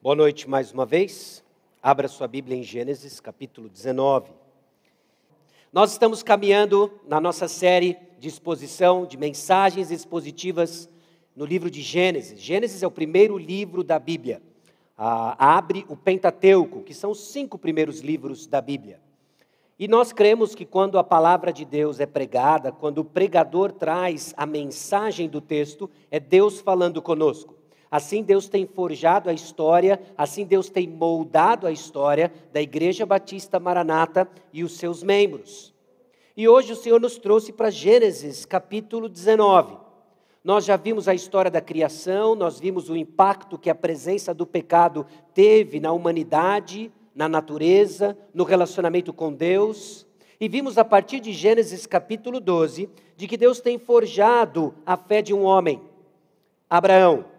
Boa noite mais uma vez. Abra sua Bíblia em Gênesis, capítulo 19. Nós estamos caminhando na nossa série de exposição de mensagens expositivas no livro de Gênesis. Gênesis é o primeiro livro da Bíblia. Ah, abre o Pentateuco, que são os cinco primeiros livros da Bíblia. E nós cremos que quando a palavra de Deus é pregada, quando o pregador traz a mensagem do texto, é Deus falando conosco. Assim Deus tem forjado a história, assim Deus tem moldado a história da Igreja Batista Maranata e os seus membros. E hoje o Senhor nos trouxe para Gênesis capítulo 19. Nós já vimos a história da criação, nós vimos o impacto que a presença do pecado teve na humanidade, na natureza, no relacionamento com Deus. E vimos a partir de Gênesis capítulo 12 de que Deus tem forjado a fé de um homem, Abraão.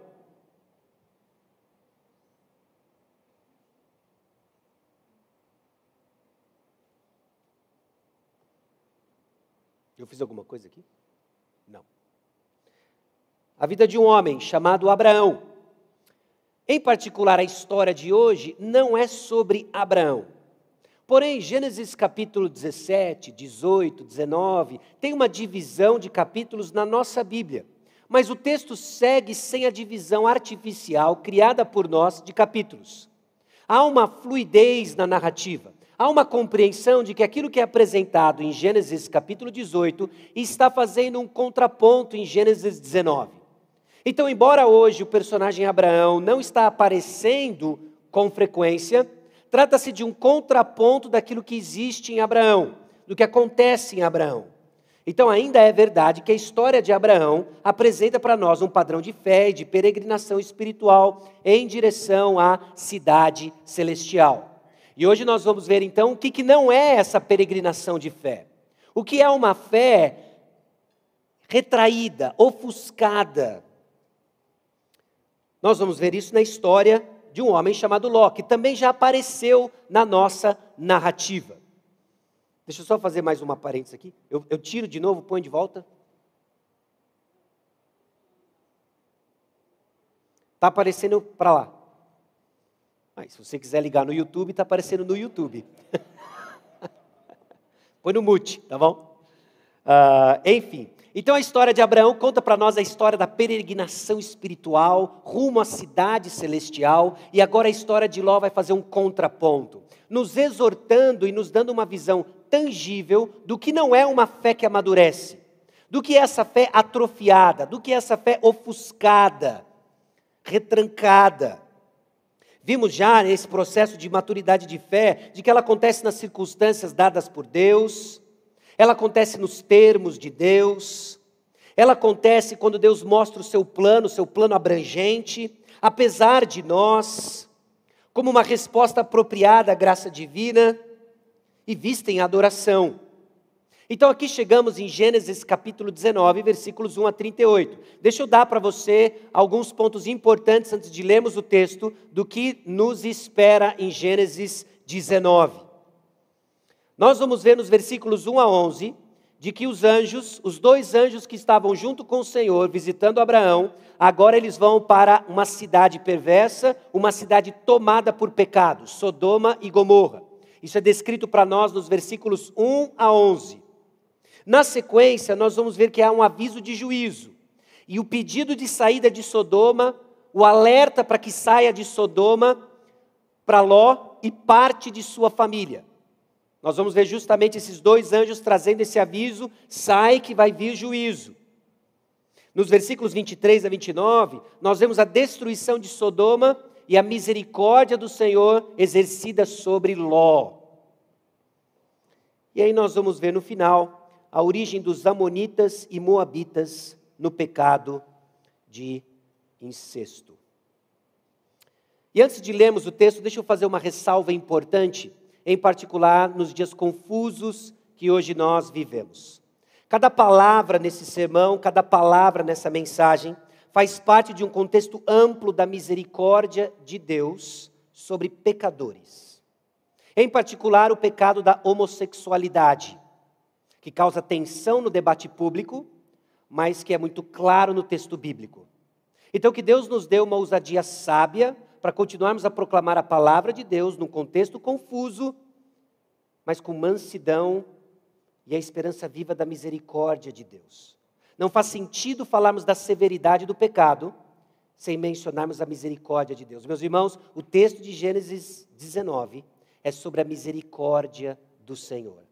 Fiz alguma coisa aqui? Não. A vida de um homem chamado Abraão. Em particular, a história de hoje não é sobre Abraão. Porém, Gênesis capítulo 17, 18, 19, tem uma divisão de capítulos na nossa Bíblia. Mas o texto segue sem a divisão artificial criada por nós de capítulos. Há uma fluidez na narrativa. Há uma compreensão de que aquilo que é apresentado em Gênesis capítulo 18 está fazendo um contraponto em Gênesis 19. Então, embora hoje o personagem Abraão não está aparecendo com frequência, trata-se de um contraponto daquilo que existe em Abraão, do que acontece em Abraão. Então, ainda é verdade que a história de Abraão apresenta para nós um padrão de fé e de peregrinação espiritual em direção à cidade celestial. E hoje nós vamos ver então o que, que não é essa peregrinação de fé. O que é uma fé retraída, ofuscada. Nós vamos ver isso na história de um homem chamado Ló, que também já apareceu na nossa narrativa. Deixa eu só fazer mais uma parênteses aqui. Eu, eu tiro de novo, põe de volta. Está aparecendo para lá. Mas se você quiser ligar no YouTube, está aparecendo no YouTube. Põe no mute, tá bom? Uh, enfim, então a história de Abraão conta para nós a história da peregrinação espiritual rumo à cidade celestial, e agora a história de Ló vai fazer um contraponto, nos exortando e nos dando uma visão tangível do que não é uma fé que amadurece, do que é essa fé atrofiada, do que é essa fé ofuscada, retrancada. Vimos já esse processo de maturidade de fé, de que ela acontece nas circunstâncias dadas por Deus, ela acontece nos termos de Deus, ela acontece quando Deus mostra o seu plano, o seu plano abrangente, apesar de nós, como uma resposta apropriada à graça divina e vista em adoração. Então aqui chegamos em Gênesis capítulo 19, versículos 1 a 38. Deixa eu dar para você alguns pontos importantes antes de lermos o texto do que nos espera em Gênesis 19. Nós vamos ver nos versículos 1 a 11 de que os anjos, os dois anjos que estavam junto com o Senhor visitando Abraão, agora eles vão para uma cidade perversa, uma cidade tomada por pecado, Sodoma e Gomorra. Isso é descrito para nós nos versículos 1 a 11. Na sequência, nós vamos ver que há um aviso de juízo. E o pedido de saída de Sodoma, o alerta para que saia de Sodoma para Ló e parte de sua família. Nós vamos ver justamente esses dois anjos trazendo esse aviso: sai que vai vir juízo. Nos versículos 23 a 29, nós vemos a destruição de Sodoma e a misericórdia do Senhor exercida sobre Ló. E aí nós vamos ver no final a origem dos Amonitas e Moabitas no pecado de incesto. E antes de lermos o texto, deixa eu fazer uma ressalva importante, em particular nos dias confusos que hoje nós vivemos. Cada palavra nesse sermão, cada palavra nessa mensagem, faz parte de um contexto amplo da misericórdia de Deus sobre pecadores. Em particular, o pecado da homossexualidade que causa tensão no debate público, mas que é muito claro no texto bíblico. Então, que Deus nos dê uma ousadia sábia para continuarmos a proclamar a palavra de Deus num contexto confuso, mas com mansidão e a esperança viva da misericórdia de Deus. Não faz sentido falarmos da severidade do pecado sem mencionarmos a misericórdia de Deus. Meus irmãos, o texto de Gênesis 19 é sobre a misericórdia do Senhor.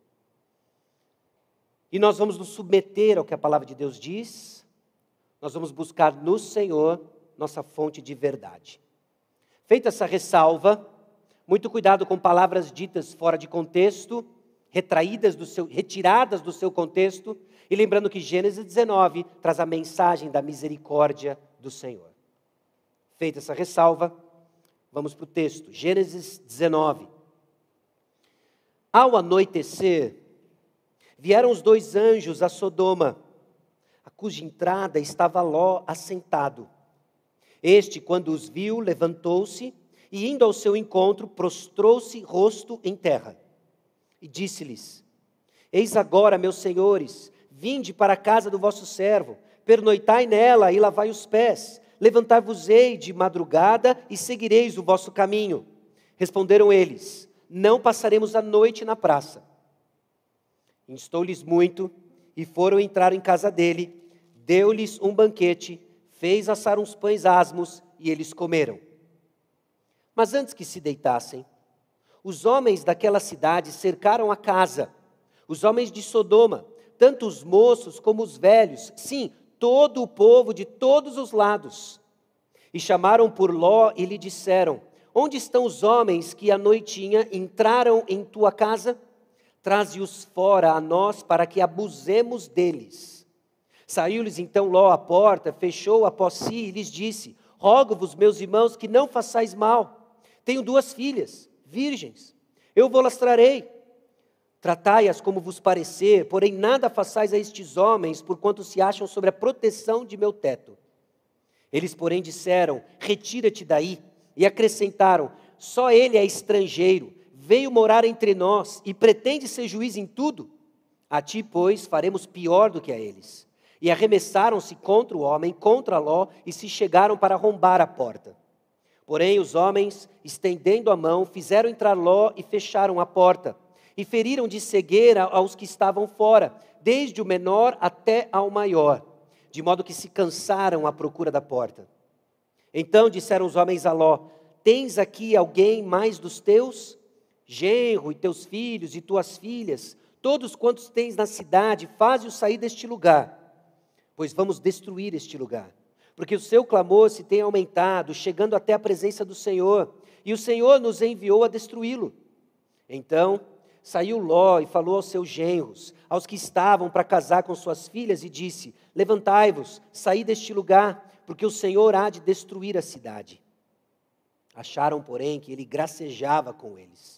E nós vamos nos submeter ao que a palavra de Deus diz, nós vamos buscar no Senhor nossa fonte de verdade. Feita essa ressalva, muito cuidado com palavras ditas fora de contexto, retraídas do seu, retiradas do seu contexto, e lembrando que Gênesis 19 traz a mensagem da misericórdia do Senhor. Feita essa ressalva, vamos para o texto. Gênesis 19. Ao anoitecer, vieram os dois anjos a Sodoma, a cuja entrada estava Ló assentado. Este, quando os viu, levantou-se e, indo ao seu encontro, prostrou-se rosto em terra. E disse-lhes: Eis agora, meus senhores, vinde para a casa do vosso servo, pernoitai nela e lavai os pés Levantar-vos-ei de madrugada e seguireis o vosso caminho. Responderam eles: Não passaremos a noite na praça. Instou-lhes muito e foram entrar em casa dele. Deu-lhes um banquete, fez assar uns pães asmos e eles comeram. Mas antes que se deitassem, os homens daquela cidade cercaram a casa. Os homens de Sodoma, tanto os moços como os velhos, sim, todo o povo de todos os lados. E chamaram por Ló e lhe disseram: Onde estão os homens que à noitinha entraram em tua casa? Traze-os fora a nós para que abusemos deles. Saiu-lhes então Ló à porta, fechou após si e lhes disse: Rogo-vos, meus irmãos, que não façais mal. Tenho duas filhas, virgens. Eu vou lastrarei Tratai-as como vos parecer, porém nada façais a estes homens, porquanto se acham sobre a proteção de meu teto. Eles, porém, disseram: Retira-te daí. E acrescentaram: Só ele é estrangeiro, veio morar entre nós e pretende ser juiz em tudo. A ti, pois, faremos pior do que a eles. E arremessaram-se contra o homem, contra Ló, e se chegaram para arrombar a porta. Porém, os homens, estendendo a mão, fizeram entrar Ló e fecharam a porta e feriram de cegueira aos que estavam fora, desde o menor até ao maior, de modo que se cansaram à procura da porta. Então disseram os homens a Ló: Tens aqui alguém mais dos teus? Genro e teus filhos e tuas filhas, todos quantos tens na cidade, faze-os sair deste lugar, pois vamos destruir este lugar. Porque o seu clamor se tem aumentado, chegando até a presença do Senhor, e o Senhor nos enviou a destruí-lo. Então Saiu Ló e falou aos seus genros, aos que estavam para casar com suas filhas, e disse: Levantai-vos, saí deste lugar, porque o Senhor há de destruir a cidade. Acharam, porém, que ele gracejava com eles.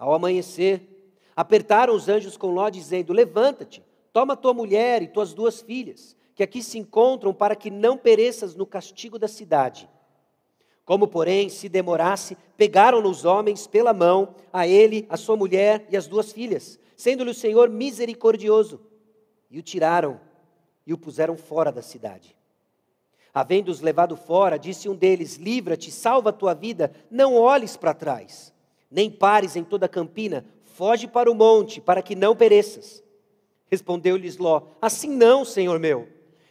Ao amanhecer, apertaram os anjos com Ló, dizendo: Levanta-te, toma tua mulher e tuas duas filhas, que aqui se encontram, para que não pereças no castigo da cidade. Como, porém, se demorasse, pegaram os homens pela mão, a ele, a sua mulher e as duas filhas, sendo-lhe o Senhor misericordioso, e o tiraram e o puseram fora da cidade. Havendo-os levado fora, disse um deles: Livra-te, salva a tua vida, não olhes para trás, nem pares em toda a campina, foge para o monte, para que não pereças. Respondeu-lhes Ló: Assim não, senhor meu.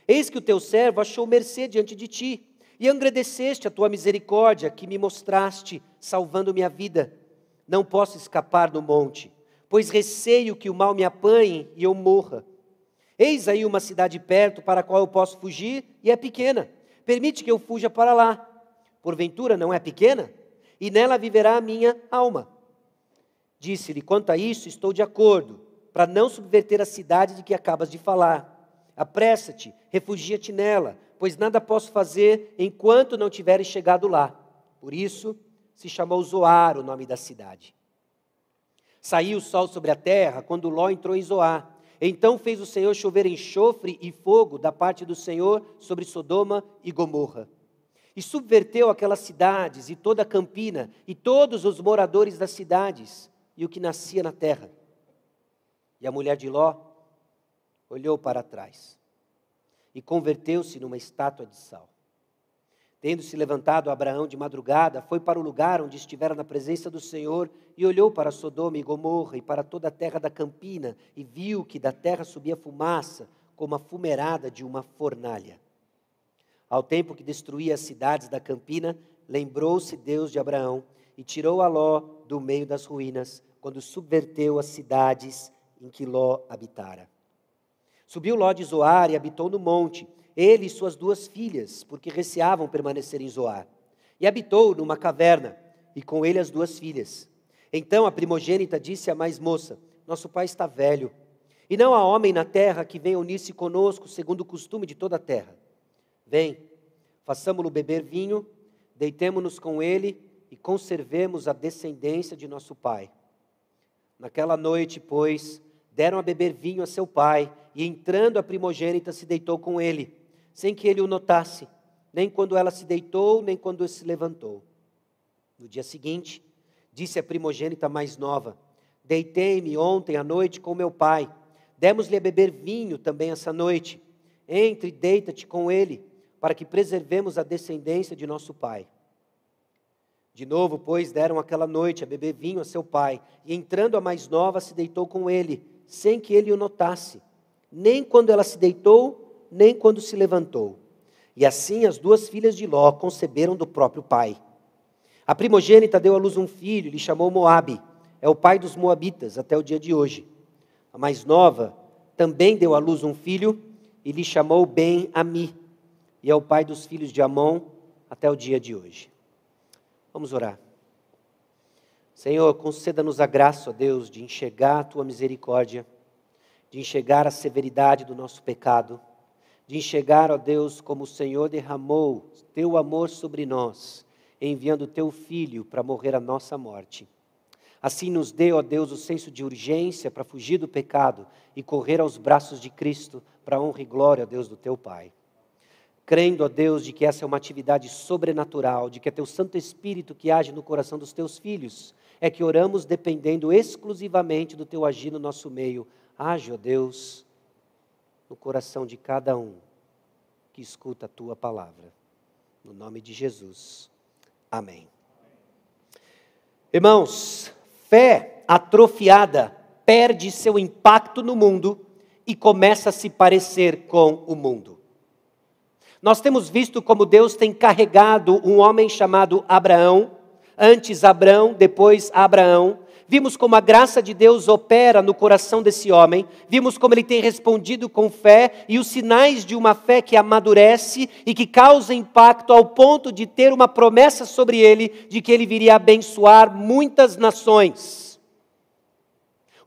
Eis que o teu servo achou mercê diante de ti e agradeceste a tua misericórdia que me mostraste, salvando minha vida. Não posso escapar do monte, pois receio que o mal me apanhe e eu morra. Eis aí uma cidade perto para a qual eu posso fugir, e é pequena. Permite que eu fuja para lá. Porventura não é pequena? E nela viverá a minha alma. Disse-lhe: Quanto a isso, estou de acordo, para não subverter a cidade de que acabas de falar. Apressa-te, refugia-te nela pois nada posso fazer enquanto não tiveres chegado lá. Por isso se chamou Zoar o nome da cidade. Saiu o sol sobre a terra quando Ló entrou em Zoar. Então fez o Senhor chover enxofre e fogo da parte do Senhor sobre Sodoma e Gomorra. E subverteu aquelas cidades e toda a campina e todos os moradores das cidades e o que nascia na terra. E a mulher de Ló olhou para trás e converteu-se numa estátua de sal. Tendo se levantado Abraão de madrugada, foi para o lugar onde estivera na presença do Senhor e olhou para Sodoma e Gomorra e para toda a terra da campina e viu que da terra subia fumaça como a fumerada de uma fornalha. Ao tempo que destruía as cidades da campina, lembrou-se Deus de Abraão e tirou a Ló do meio das ruínas, quando subverteu as cidades em que Ló habitara. Subiu Ló de Zoar e habitou no monte ele e suas duas filhas, porque receavam permanecer em Zoar. E habitou numa caverna, e com ele as duas filhas. Então a primogênita disse à mais moça: Nosso pai está velho, e não há homem na terra que venha unir-se conosco, segundo o costume de toda a terra. Vem, façamo-lo beber vinho, deitemo-nos com ele e conservemos a descendência de nosso pai. Naquela noite, pois, deram a beber vinho a seu pai, e entrando a primogênita se deitou com ele sem que ele o notasse, nem quando ela se deitou, nem quando se levantou. No dia seguinte, disse a primogênita mais nova: Deitei-me ontem à noite com meu pai. Demos-lhe a beber vinho também essa noite. Entre e deita-te com ele, para que preservemos a descendência de nosso pai. De novo, pois, deram aquela noite a beber vinho a seu pai, e entrando a mais nova, se deitou com ele, sem que ele o notasse. Nem quando ela se deitou, nem quando se levantou. E assim as duas filhas de Ló conceberam do próprio pai. A primogênita deu à luz um filho, lhe chamou Moabe. É o pai dos moabitas até o dia de hoje. A mais nova também deu à luz um filho e lhe chamou Ben-Ami. E é o pai dos filhos de Amon até o dia de hoje. Vamos orar. Senhor, conceda-nos a graça, ó Deus, de enxergar a tua misericórdia, de enxergar a severidade do nosso pecado de enxergar, ó Deus, como o Senhor derramou teu amor sobre nós, enviando teu filho para morrer a nossa morte. Assim nos dê, ó Deus, o senso de urgência para fugir do pecado e correr aos braços de Cristo para honra e glória, ó Deus, do teu Pai. Crendo, ó Deus, de que essa é uma atividade sobrenatural, de que é teu Santo Espírito que age no coração dos teus filhos, é que oramos dependendo exclusivamente do teu agir no nosso meio. Age, ó Deus, no coração de cada um que escuta a tua palavra. No nome de Jesus. Amém. Irmãos, fé atrofiada perde seu impacto no mundo e começa a se parecer com o mundo. Nós temos visto como Deus tem carregado um homem chamado Abraão, antes Abraão, depois Abraão, Vimos como a graça de Deus opera no coração desse homem, vimos como ele tem respondido com fé e os sinais de uma fé que amadurece e que causa impacto ao ponto de ter uma promessa sobre ele de que ele viria abençoar muitas nações.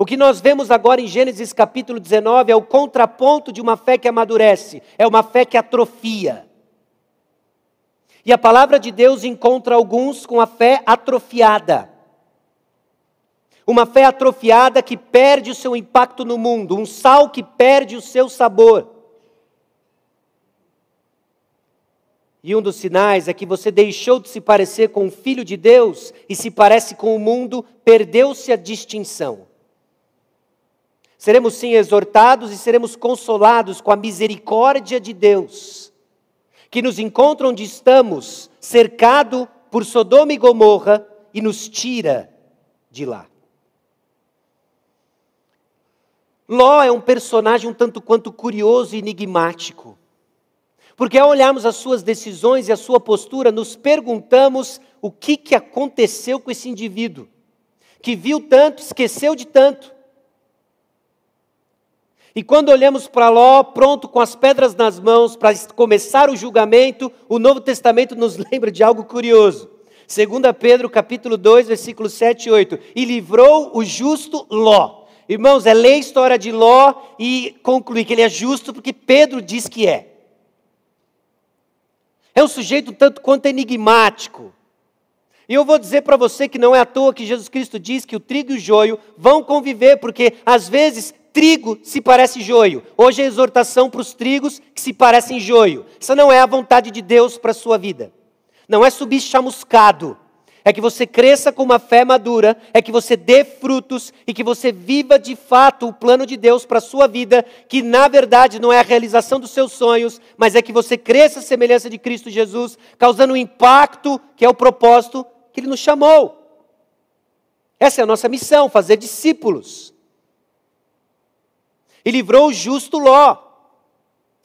O que nós vemos agora em Gênesis capítulo 19 é o contraponto de uma fé que amadurece, é uma fé que atrofia. E a palavra de Deus encontra alguns com a fé atrofiada. Uma fé atrofiada que perde o seu impacto no mundo, um sal que perde o seu sabor. E um dos sinais é que você deixou de se parecer com o Filho de Deus e se parece com o mundo, perdeu-se a distinção. Seremos sim exortados e seremos consolados com a misericórdia de Deus, que nos encontra onde estamos, cercado por Sodoma e Gomorra, e nos tira de lá. Ló é um personagem um tanto quanto curioso e enigmático. Porque ao olharmos as suas decisões e a sua postura, nos perguntamos o que, que aconteceu com esse indivíduo, que viu tanto, esqueceu de tanto. E quando olhamos para Ló, pronto com as pedras nas mãos para começar o julgamento, o Novo Testamento nos lembra de algo curioso. 2 Pedro capítulo 2, versículos 7 e 8. E livrou o justo Ló Irmãos, é ler a história de Ló e concluir que ele é justo porque Pedro diz que é. É um sujeito tanto quanto enigmático. E eu vou dizer para você que não é à toa que Jesus Cristo diz que o trigo e o joio vão conviver, porque às vezes trigo se parece joio. Hoje é exortação para os trigos que se parecem joio. Essa não é a vontade de Deus para a sua vida. Não é subir chamuscado. é que você cresça com uma fé madura, é que você dê frutos e que você viva de fato o plano de Deus para a sua vida, que na verdade não é a realização dos seus sonhos, mas é que você cresça à semelhança de Cristo Jesus, causando um impacto que é o propósito que Ele nos chamou. Essa é a nossa missão, fazer discípulos. E livrou o justo Ló.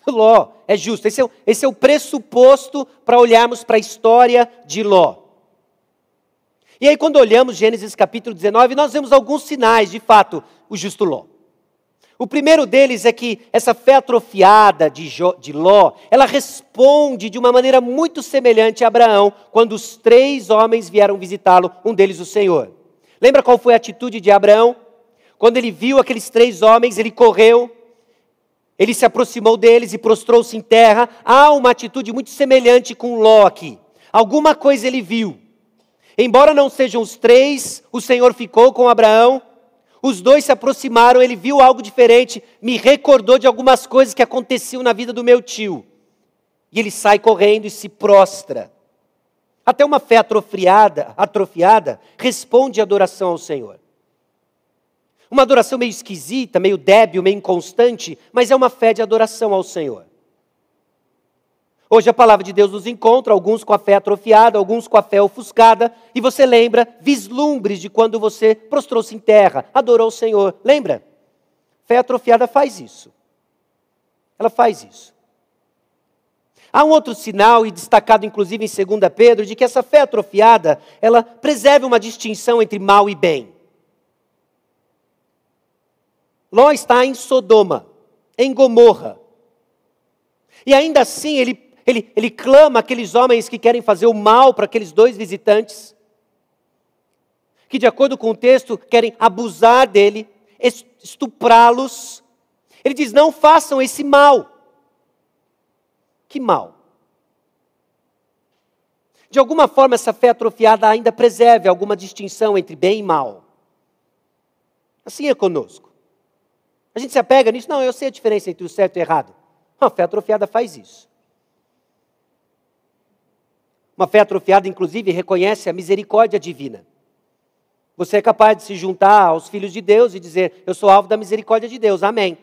Ló é justo. Esse é, esse é o pressuposto para olharmos para a história de Ló. E aí, quando olhamos Gênesis capítulo 19, nós vemos alguns sinais, de fato, o justo Ló. O primeiro deles é que essa fé atrofiada de, de Ló, ela responde de uma maneira muito semelhante a Abraão, quando os três homens vieram visitá-lo, um deles o Senhor. Lembra qual foi a atitude de Abraão? Quando ele viu aqueles três homens, ele correu, ele se aproximou deles e prostrou-se em terra. Há uma atitude muito semelhante com Ló aqui. Alguma coisa ele viu. Embora não sejam os três, o Senhor ficou com Abraão. Os dois se aproximaram, ele viu algo diferente, me recordou de algumas coisas que aconteciam na vida do meu tio. E ele sai correndo e se prostra. Até uma fé atrofiada, atrofiada responde à adoração ao Senhor. Uma adoração meio esquisita, meio débil, meio inconstante, mas é uma fé de adoração ao Senhor. Hoje a palavra de Deus nos encontra, alguns com a fé atrofiada, alguns com a fé ofuscada, e você lembra vislumbres de quando você prostrou-se em terra, adorou o Senhor. Lembra? Fé atrofiada faz isso. Ela faz isso. Há um outro sinal, e destacado inclusive em 2 Pedro, de que essa fé atrofiada, ela preserva uma distinção entre mal e bem. Ló está em Sodoma, em Gomorra. E ainda assim ele ele, ele clama aqueles homens que querem fazer o mal para aqueles dois visitantes, que, de acordo com o texto, querem abusar dele, estuprá-los. Ele diz: não façam esse mal. Que mal? De alguma forma, essa fé atrofiada ainda preserve alguma distinção entre bem e mal. Assim é conosco. A gente se apega nisso, não, eu sei a diferença entre o certo e o errado. A fé atrofiada faz isso. Uma fé atrofiada, inclusive, reconhece a misericórdia divina. Você é capaz de se juntar aos filhos de Deus e dizer: Eu sou alvo da misericórdia de Deus, amém.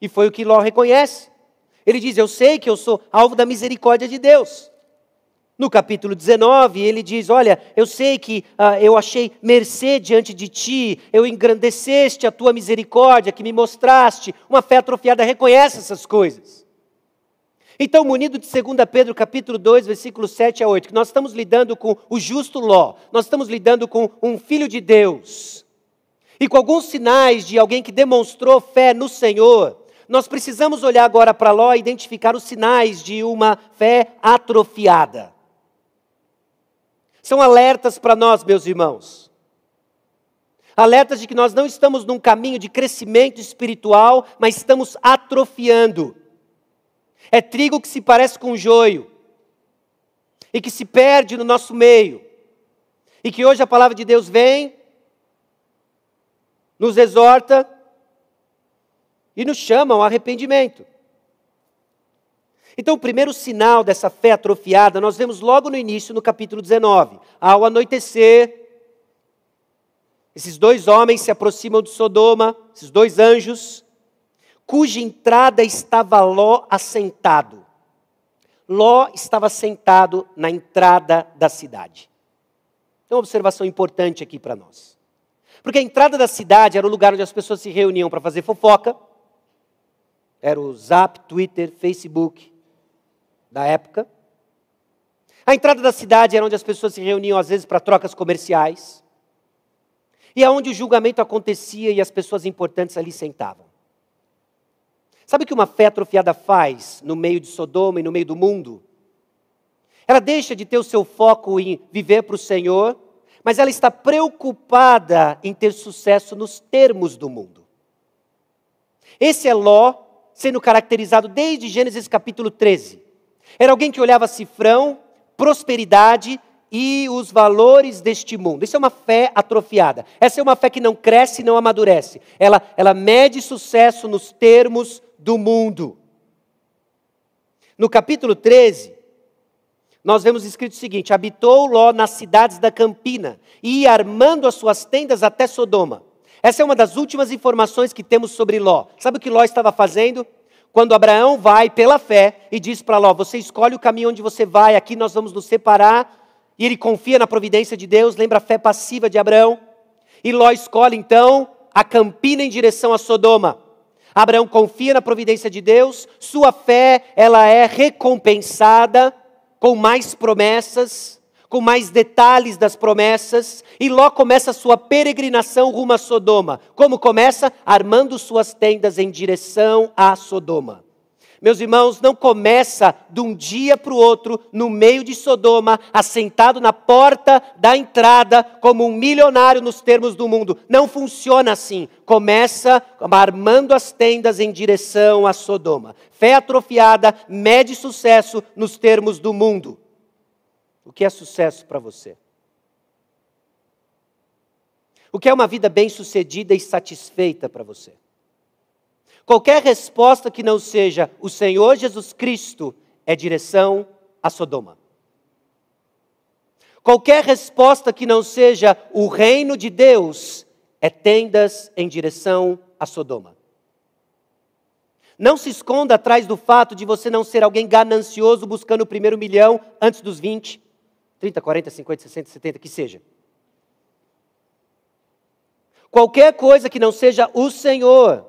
E foi o que Ló reconhece. Ele diz: Eu sei que eu sou alvo da misericórdia de Deus. No capítulo 19, ele diz: Olha, eu sei que uh, eu achei mercê diante de ti, eu engrandeceste a tua misericórdia, que me mostraste. Uma fé atrofiada reconhece essas coisas. Então, munido de 2 Pedro capítulo 2, versículos 7 a 8, que nós estamos lidando com o justo Ló, nós estamos lidando com um filho de Deus, e com alguns sinais de alguém que demonstrou fé no Senhor, nós precisamos olhar agora para Ló e identificar os sinais de uma fé atrofiada. São alertas para nós, meus irmãos. Alertas de que nós não estamos num caminho de crescimento espiritual, mas estamos atrofiando. É trigo que se parece com joio e que se perde no nosso meio. E que hoje a palavra de Deus vem, nos exorta e nos chama ao arrependimento. Então, o primeiro sinal dessa fé atrofiada, nós vemos logo no início, no capítulo 19. Ao anoitecer, esses dois homens se aproximam de Sodoma, esses dois anjos, cuja entrada estava Ló assentado. Ló estava sentado na entrada da cidade. Tem uma observação importante aqui para nós. Porque a entrada da cidade era o lugar onde as pessoas se reuniam para fazer fofoca. Era o Zap, Twitter, Facebook da época. A entrada da cidade era onde as pessoas se reuniam, às vezes, para trocas comerciais. E é onde o julgamento acontecia e as pessoas importantes ali sentavam. Sabe o que uma fé atrofiada faz no meio de Sodoma e no meio do mundo? Ela deixa de ter o seu foco em viver para o Senhor, mas ela está preocupada em ter sucesso nos termos do mundo. Esse é Ló, sendo caracterizado desde Gênesis capítulo 13. Era alguém que olhava cifrão, prosperidade e os valores deste mundo. Isso é uma fé atrofiada. Essa é uma fé que não cresce e não amadurece. Ela, ela mede sucesso nos termos do mundo. No capítulo 13, nós vemos escrito o seguinte: habitou Ló nas cidades da campina e ia armando as suas tendas até Sodoma. Essa é uma das últimas informações que temos sobre Ló. Sabe o que Ló estava fazendo? Quando Abraão vai pela fé e diz para Ló: Você escolhe o caminho onde você vai, aqui nós vamos nos separar. E ele confia na providência de Deus, lembra a fé passiva de Abraão. E Ló escolhe então a campina em direção a Sodoma. Abraão confia na providência de Deus, sua fé ela é recompensada com mais promessas, com mais detalhes das promessas, e Ló começa sua peregrinação rumo a Sodoma. Como começa? Armando suas tendas em direção a Sodoma. Meus irmãos, não começa de um dia para o outro, no meio de Sodoma, assentado na porta da entrada, como um milionário nos termos do mundo. Não funciona assim. Começa armando as tendas em direção a Sodoma. Fé atrofiada mede sucesso nos termos do mundo. O que é sucesso para você? O que é uma vida bem-sucedida e satisfeita para você? Qualquer resposta que não seja o Senhor Jesus Cristo é direção a Sodoma. Qualquer resposta que não seja o reino de Deus é tendas em direção a Sodoma. Não se esconda atrás do fato de você não ser alguém ganancioso buscando o primeiro milhão antes dos 20, 30, 40, 50, 60, 70, que seja. Qualquer coisa que não seja o Senhor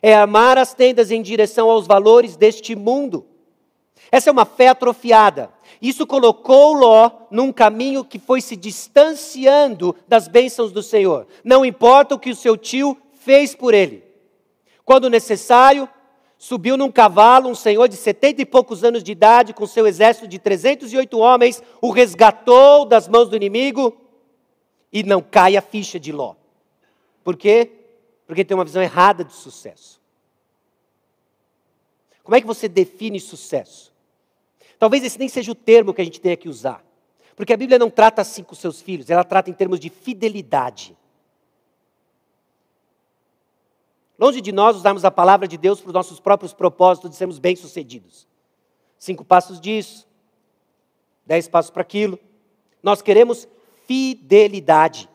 é amar as tendas em direção aos valores deste mundo. Essa é uma fé atrofiada. Isso colocou Ló num caminho que foi se distanciando das bênçãos do Senhor. Não importa o que o seu tio fez por ele. Quando necessário, subiu num cavalo um senhor de setenta e poucos anos de idade, com seu exército de 308 homens, o resgatou das mãos do inimigo e não cai a ficha de Ló. Por quê? Porque tem uma visão errada de sucesso. Como é que você define sucesso? Talvez esse nem seja o termo que a gente tenha que usar. Porque a Bíblia não trata assim com seus filhos, ela trata em termos de fidelidade. Longe de nós usarmos a palavra de Deus para os nossos próprios propósitos de sermos bem-sucedidos. Cinco passos disso, dez passos para aquilo. Nós queremos fidelidade.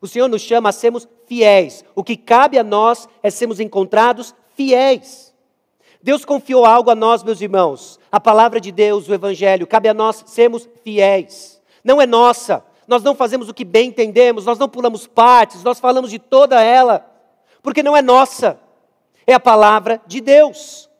O Senhor nos chama a sermos fiéis. O que cabe a nós é sermos encontrados fiéis. Deus confiou algo a nós, meus irmãos. A palavra de Deus, o Evangelho, cabe a nós sermos fiéis. Não é nossa. Nós não fazemos o que bem entendemos, nós não pulamos partes, nós falamos de toda ela, porque não é nossa. É a palavra de Deus.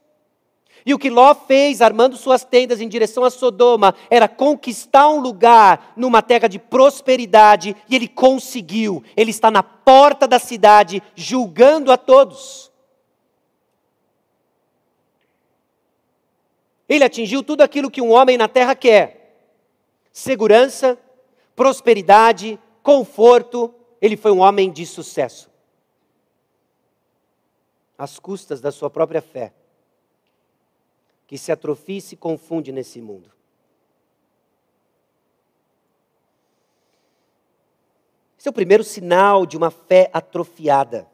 E o que Ló fez, armando suas tendas em direção a Sodoma, era conquistar um lugar numa terra de prosperidade, e ele conseguiu. Ele está na porta da cidade, julgando a todos. Ele atingiu tudo aquilo que um homem na terra quer: segurança, prosperidade, conforto. Ele foi um homem de sucesso, às custas da sua própria fé que se atrofia e se confunde nesse mundo. Esse é o primeiro sinal de uma fé atrofiada.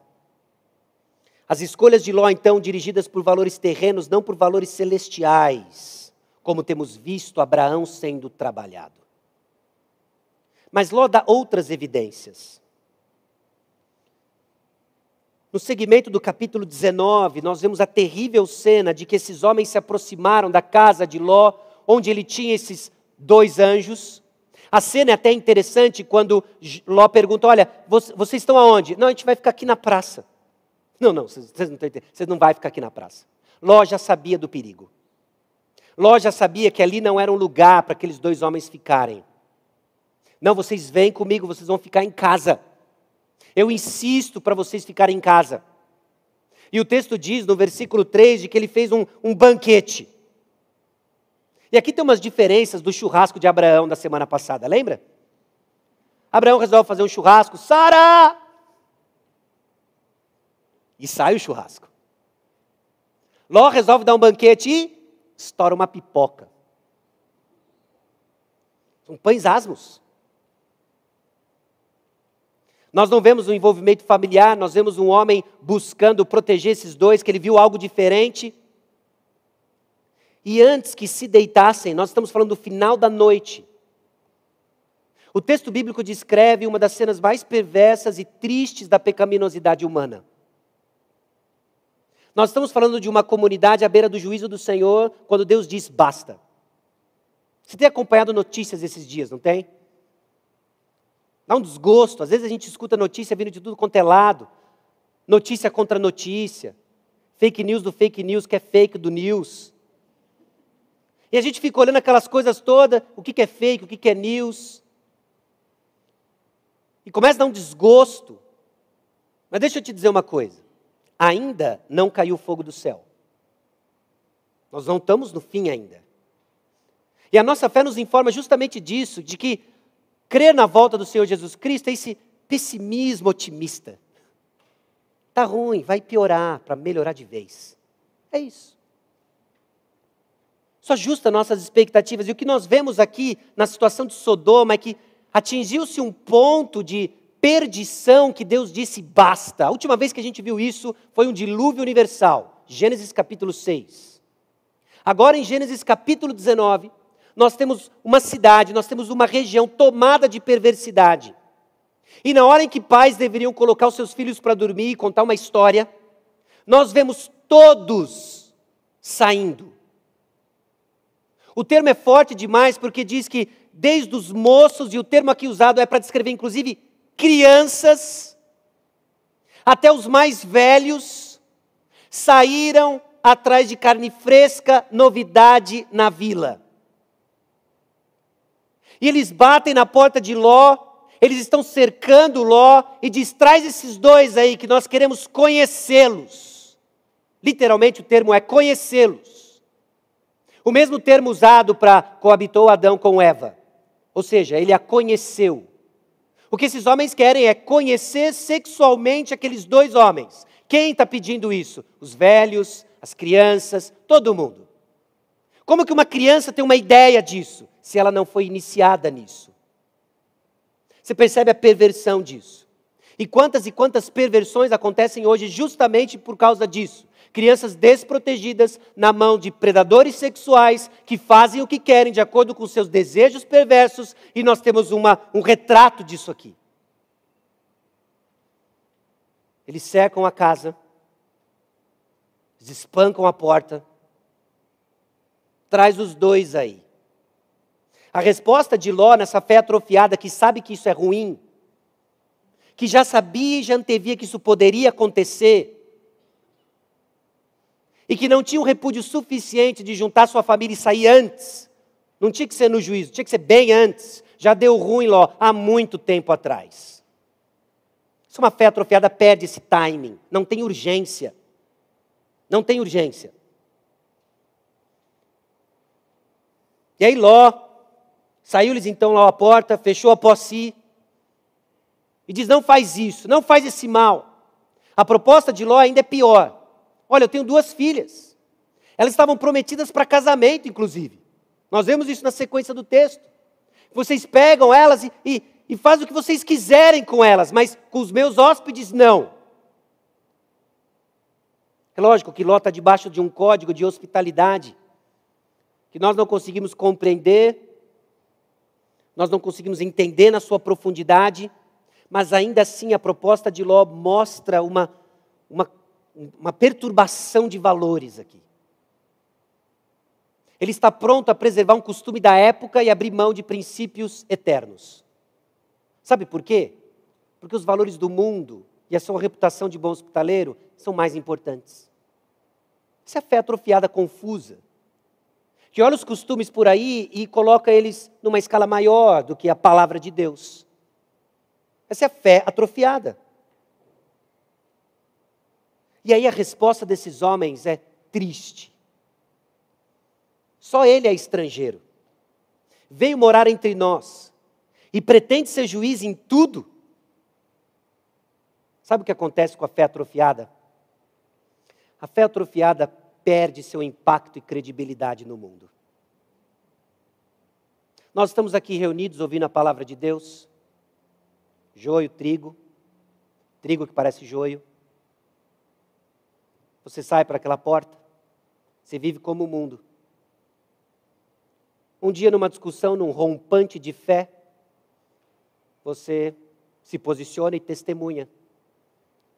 As escolhas de Ló, então, dirigidas por valores terrenos, não por valores celestiais, como temos visto Abraão sendo trabalhado. Mas Ló dá outras evidências. No segmento do capítulo 19, nós vemos a terrível cena de que esses homens se aproximaram da casa de Ló, onde ele tinha esses dois anjos. A cena é até interessante quando Ló pergunta: Olha, vocês estão aonde? Não, a gente vai ficar aqui na praça. Não, não, vocês não estão entendendo. Vocês não vão ficar aqui na praça. Ló já sabia do perigo. Ló já sabia que ali não era um lugar para aqueles dois homens ficarem. Não, vocês vêm comigo, vocês vão ficar em casa. Eu insisto para vocês ficarem em casa. E o texto diz no versículo 3 de que ele fez um, um banquete. E aqui tem umas diferenças do churrasco de Abraão da semana passada, lembra? Abraão resolve fazer um churrasco, Sara! E sai o churrasco. Ló resolve dar um banquete e estoura uma pipoca. São pães asmos. Nós não vemos um envolvimento familiar, nós vemos um homem buscando proteger esses dois, que ele viu algo diferente. e antes que se deitassem, nós estamos falando do final da noite. O texto bíblico descreve uma das cenas mais perversas e tristes da pecaminosidade humana. Nós estamos falando de uma comunidade à beira do juízo do Senhor, quando Deus diz basta. Você tem acompanhado notícias esses dias, não tem? Dá um desgosto. Às vezes a gente escuta notícia vindo de tudo quanto é lado. Notícia contra notícia. Fake news do fake news, que é fake do news. E a gente fica olhando aquelas coisas todas, o que é fake, o que é news. E começa a dar um desgosto. Mas deixa eu te dizer uma coisa. Ainda não caiu o fogo do céu. Nós não estamos no fim ainda. E a nossa fé nos informa justamente disso, de que crer na volta do Senhor Jesus Cristo é esse pessimismo otimista. Está ruim, vai piorar para melhorar de vez. É isso. Isso ajusta nossas expectativas. E o que nós vemos aqui na situação de Sodoma é que atingiu-se um ponto de perdição que Deus disse basta. A última vez que a gente viu isso foi um dilúvio universal, Gênesis capítulo 6. Agora em Gênesis capítulo 19, nós temos uma cidade, nós temos uma região tomada de perversidade. E na hora em que pais deveriam colocar os seus filhos para dormir e contar uma história, nós vemos todos saindo. O termo é forte demais porque diz que desde os moços, e o termo aqui usado é para descrever inclusive crianças, até os mais velhos, saíram atrás de carne fresca, novidade na vila. E eles batem na porta de Ló, eles estão cercando Ló e diz: traz esses dois aí que nós queremos conhecê-los. Literalmente o termo é conhecê-los. O mesmo termo usado para coabitou Adão com Eva. Ou seja, ele a conheceu. O que esses homens querem é conhecer sexualmente aqueles dois homens. Quem está pedindo isso? Os velhos, as crianças, todo mundo. Como que uma criança tem uma ideia disso? Se ela não foi iniciada nisso. Você percebe a perversão disso. E quantas e quantas perversões acontecem hoje justamente por causa disso. Crianças desprotegidas na mão de predadores sexuais que fazem o que querem de acordo com seus desejos perversos, e nós temos uma, um retrato disso aqui. Eles cercam a casa, espancam a porta, traz os dois aí. A resposta de Ló nessa fé atrofiada, que sabe que isso é ruim, que já sabia e já antevia que isso poderia acontecer, e que não tinha um repúdio suficiente de juntar sua família e sair antes, não tinha que ser no juízo, tinha que ser bem antes, já deu ruim Ló há muito tempo atrás. Se uma fé atrofiada perde esse timing, não tem urgência. Não tem urgência. E aí Ló Saiu-lhes então lá a porta, fechou após si e diz: Não faz isso, não faz esse mal. A proposta de Ló ainda é pior. Olha, eu tenho duas filhas. Elas estavam prometidas para casamento, inclusive. Nós vemos isso na sequência do texto. Vocês pegam elas e, e, e fazem o que vocês quiserem com elas, mas com os meus hóspedes, não. É lógico que Ló está debaixo de um código de hospitalidade que nós não conseguimos compreender nós não conseguimos entender na sua profundidade, mas ainda assim a proposta de Ló mostra uma, uma, uma perturbação de valores aqui. Ele está pronto a preservar um costume da época e abrir mão de princípios eternos. Sabe por quê? Porque os valores do mundo e a sua reputação de bom hospitaleiro são mais importantes. Essa é a fé atrofiada, confusa que olha os costumes por aí e coloca eles numa escala maior do que a palavra de Deus. Essa é a fé atrofiada. E aí a resposta desses homens é triste. Só ele é estrangeiro. Veio morar entre nós e pretende ser juiz em tudo. Sabe o que acontece com a fé atrofiada? A fé atrofiada perde seu impacto e credibilidade no mundo. Nós estamos aqui reunidos ouvindo a palavra de Deus, joio, trigo, trigo que parece joio. Você sai para aquela porta, você vive como o mundo, Um dia, numa discussão, num rompante de fé, você se posiciona e testemunha.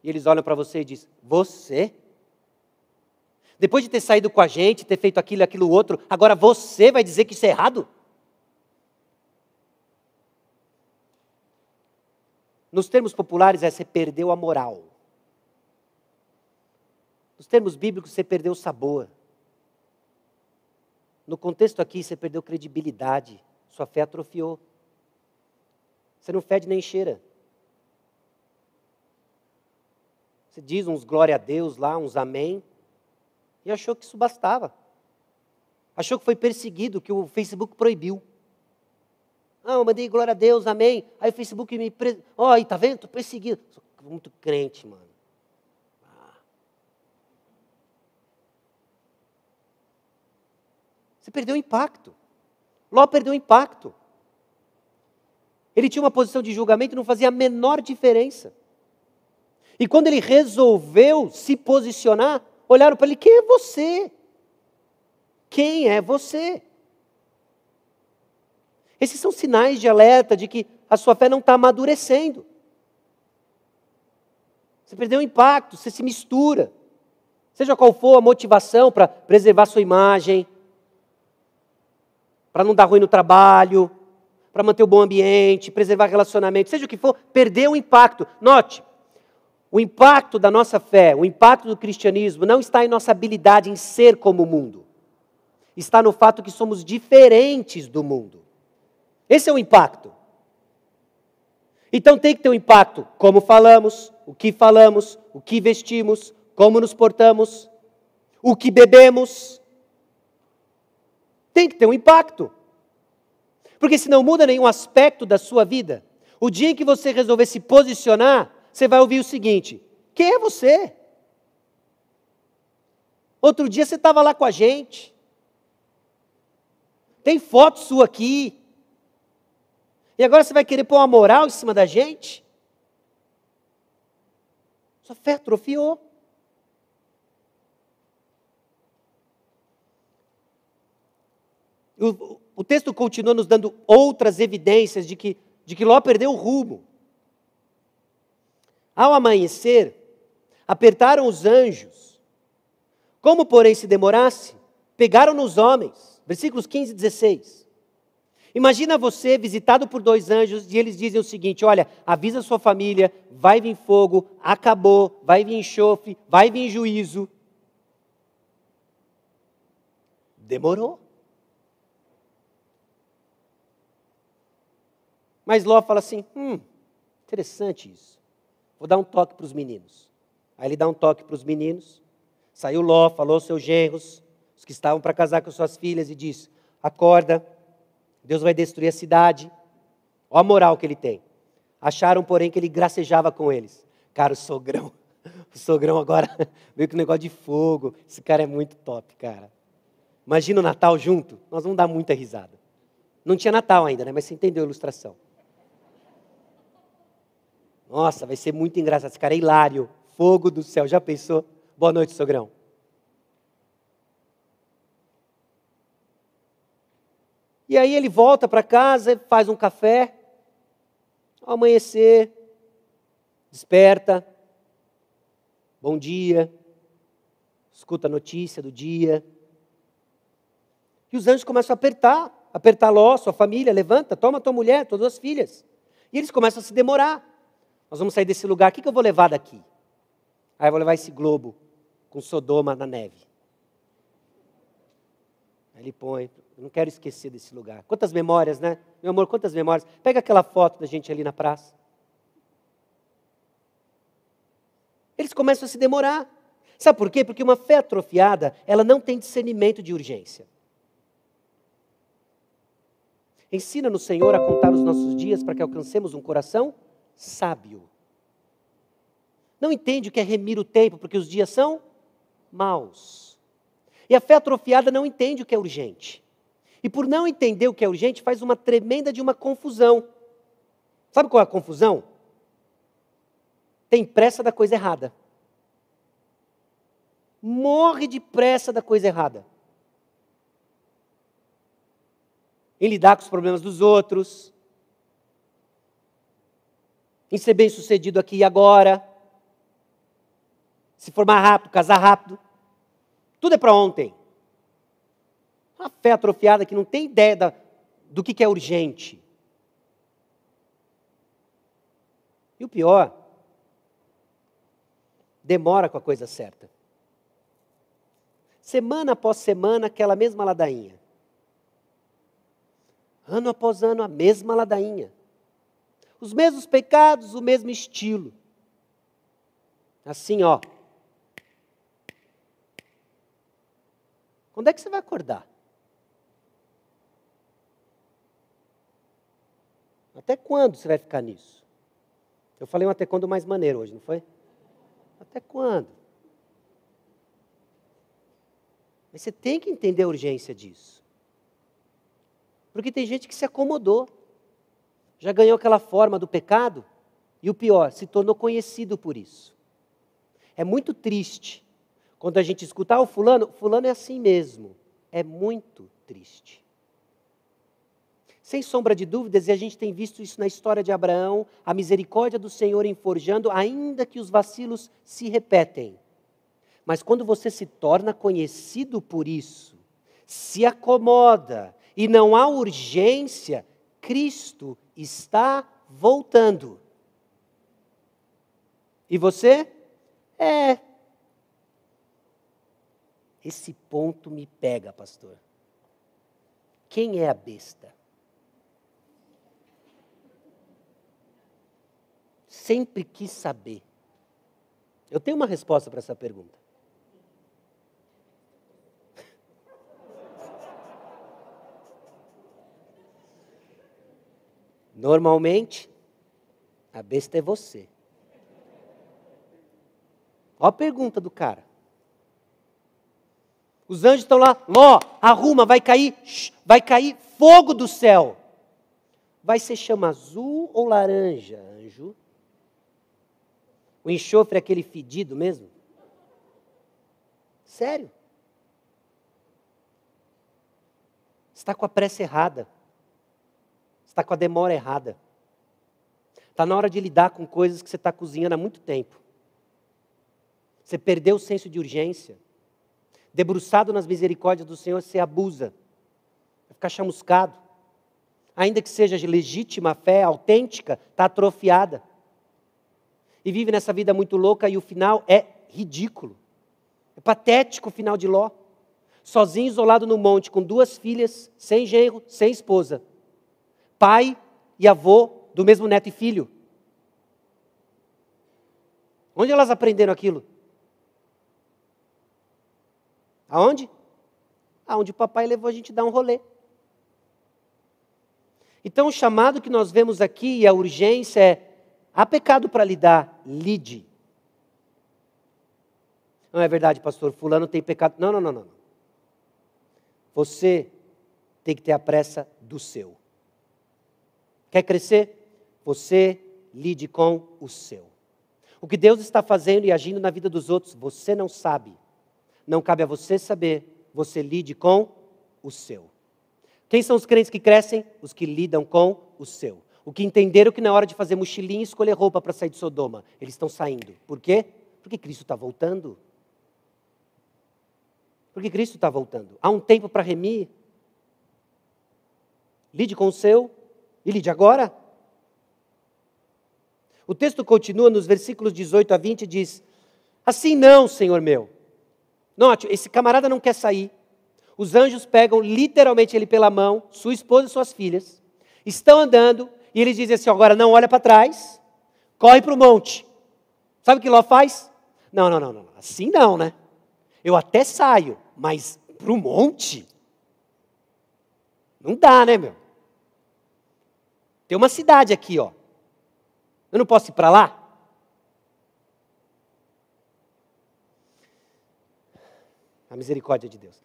E eles olham para você e dizem: Você? Depois de ter saído com a gente, ter feito aquilo aquilo outro, agora você vai dizer que isso é errado? Nos termos populares, é você perdeu a moral. Nos termos bíblicos, você perdeu o sabor. No contexto aqui, você perdeu credibilidade. Sua fé atrofiou. Você não fede nem cheira. Você diz uns glória a Deus lá, uns amém, e achou que isso bastava. Achou que foi perseguido, que o Facebook proibiu. Ah, eu mandei glória a Deus, amém. Aí o Facebook me. Ó, oh, aí tá vendo? Estou perseguido. Sou muito crente, mano. Ah. Você perdeu o impacto. Ló perdeu o impacto. Ele tinha uma posição de julgamento não fazia a menor diferença. E quando ele resolveu se posicionar, olharam para ele: quem é você? Quem é você? Esses são sinais de alerta de que a sua fé não está amadurecendo. Você perdeu o impacto, você se mistura. Seja qual for a motivação para preservar sua imagem, para não dar ruim no trabalho, para manter o bom ambiente, preservar relacionamento, seja o que for, perdeu o impacto. Note, o impacto da nossa fé, o impacto do cristianismo não está em nossa habilidade em ser como o mundo. Está no fato que somos diferentes do mundo. Esse é o impacto. Então tem que ter um impacto como falamos, o que falamos, o que vestimos, como nos portamos, o que bebemos. Tem que ter um impacto. Porque se não muda nenhum aspecto da sua vida, o dia em que você resolver se posicionar, você vai ouvir o seguinte: quem é você? Outro dia você estava lá com a gente. Tem foto sua aqui. E agora você vai querer pôr uma moral em cima da gente? Sua fé atrofiou. O, o texto continua nos dando outras evidências de que, de que Ló perdeu o rumo. Ao amanhecer, apertaram os anjos. Como, porém, se demorasse, pegaram nos homens. Versículos 15 e 16. Imagina você visitado por dois anjos e eles dizem o seguinte: olha, avisa sua família, vai vir fogo, acabou, vai vir enxofre, vai vir juízo. Demorou. Mas Ló fala assim: hum, interessante isso. Vou dar um toque para os meninos. Aí ele dá um toque para os meninos. Saiu Ló, falou aos seus genros, os que estavam para casar com suas filhas, e disse: Acorda, Deus vai destruir a cidade. Olha a moral que ele tem. Acharam, porém, que ele gracejava com eles. Cara, o sogrão, o sogrão agora veio com um negócio de fogo. Esse cara é muito top, cara. Imagina o Natal junto, nós vamos dar muita risada. Não tinha Natal ainda, né? Mas você entendeu a ilustração. Nossa, vai ser muito engraçado. Esse cara é hilário. Fogo do céu. Já pensou? Boa noite, sogrão. E aí ele volta para casa, faz um café, ao amanhecer, desperta, bom dia, escuta a notícia do dia. E os anjos começam a apertar, apertar Ló, sua família, levanta, toma tua mulher, todas as filhas. E eles começam a se demorar. Nós vamos sair desse lugar, o que eu vou levar daqui? Aí eu vou levar esse globo com Sodoma na neve. Aí ele põe, eu não quero esquecer desse lugar. Quantas memórias, né? Meu amor, quantas memórias. Pega aquela foto da gente ali na praça. Eles começam a se demorar. Sabe por quê? Porque uma fé atrofiada, ela não tem discernimento de urgência. Ensina no Senhor a contar os nossos dias para que alcancemos um coração sábio. Não entende o que é remir o tempo, porque os dias são maus. E a fé atrofiada não entende o que é urgente. E por não entender o que é urgente, faz uma tremenda de uma confusão. Sabe qual é a confusão? Tem pressa da coisa errada. Morre de pressa da coisa errada. em lidar com os problemas dos outros, em ser bem sucedido aqui e agora, se formar rápido, casar rápido. Tudo é para ontem. Uma fé atrofiada que não tem ideia da, do que, que é urgente. E o pior, demora com a coisa certa. Semana após semana, aquela mesma ladainha. Ano após ano, a mesma ladainha. Os mesmos pecados, o mesmo estilo. Assim, ó. Quando é que você vai acordar? Até quando você vai ficar nisso? Eu falei um até quando mais maneiro hoje, não foi? Até quando? Mas você tem que entender a urgência disso. Porque tem gente que se acomodou, já ganhou aquela forma do pecado, e o pior, se tornou conhecido por isso. É muito triste quando a gente escuta, ah, o fulano, fulano é assim mesmo. É muito triste. Sem sombra de dúvidas, e a gente tem visto isso na história de Abraão, a misericórdia do Senhor em forjando, ainda que os vacilos se repetem. Mas quando você se torna conhecido por isso, se acomoda e não há urgência, Cristo está voltando. E você? É. Esse ponto me pega, pastor. Quem é a besta? Sempre quis saber. Eu tenho uma resposta para essa pergunta. Normalmente, a besta é você. Olha a pergunta do cara. Os anjos estão lá, Ló, arruma, vai cair, vai cair fogo do céu. Vai ser chama azul ou laranja, anjo? O enxofre é aquele fedido mesmo? Sério? Está com a pressa errada está com a demora errada. Está na hora de lidar com coisas que você está cozinhando há muito tempo. Você perdeu o senso de urgência. Debruçado nas misericórdias do Senhor, você abusa. Vai ficar chamuscado. Ainda que seja legítima fé, autêntica, está atrofiada. E vive nessa vida muito louca e o final é ridículo. É patético o final de Ló. Sozinho, isolado no monte, com duas filhas, sem genro, sem esposa pai e avô do mesmo neto e filho. Onde elas aprenderam aquilo? Aonde? Aonde o papai levou a gente dar um rolê. Então, o chamado que nós vemos aqui e a urgência é: há pecado para lidar, lide. Não é verdade, pastor? Fulano tem pecado. Não, não, não, não. Você tem que ter a pressa do seu. Quer crescer? Você lide com o seu. O que Deus está fazendo e agindo na vida dos outros, você não sabe. Não cabe a você saber. Você lide com o seu. Quem são os crentes que crescem? Os que lidam com o seu. O que entenderam que na hora de fazer mochilinha e escolher roupa para sair de Sodoma, eles estão saindo. Por quê? Porque Cristo está voltando. Porque Cristo está voltando. Há um tempo para remir. Lide com o seu, e lide agora. O texto continua nos versículos 18 a 20 e diz: Assim não, Senhor meu. Note, esse camarada não quer sair. Os anjos pegam literalmente ele pela mão, sua esposa e suas filhas, estão andando e eles dizem assim: agora não olha para trás, corre para o monte. Sabe o que Ló faz? Não, não, não, não, assim não, né? Eu até saio, mas para o monte? Não dá, né, meu? Tem uma cidade aqui, ó. Eu não posso ir para lá? A misericórdia de Deus.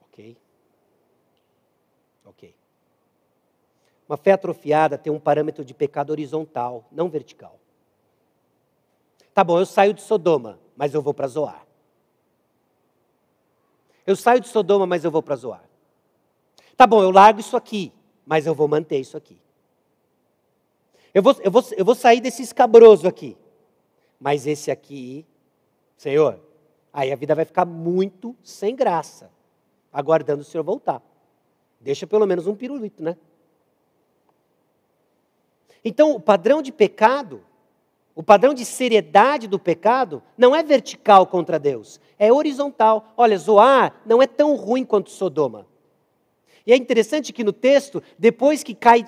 Ok. Ok. Uma fé atrofiada tem um parâmetro de pecado horizontal, não vertical. Tá bom, eu saio de Sodoma, mas eu vou para Zoar. Eu saio de Sodoma, mas eu vou para Zoar. Tá bom, eu largo isso aqui, mas eu vou manter isso aqui. Eu vou, eu vou, eu vou sair desse escabroso aqui, mas esse aqui, Senhor, aí a vida vai ficar muito sem graça, aguardando o Senhor voltar. Deixa pelo menos um pirulito, né? Então, o padrão de pecado, o padrão de seriedade do pecado, não é vertical contra Deus, é horizontal. Olha, Zoar não é tão ruim quanto Sodoma. E é interessante que no texto, depois que cai,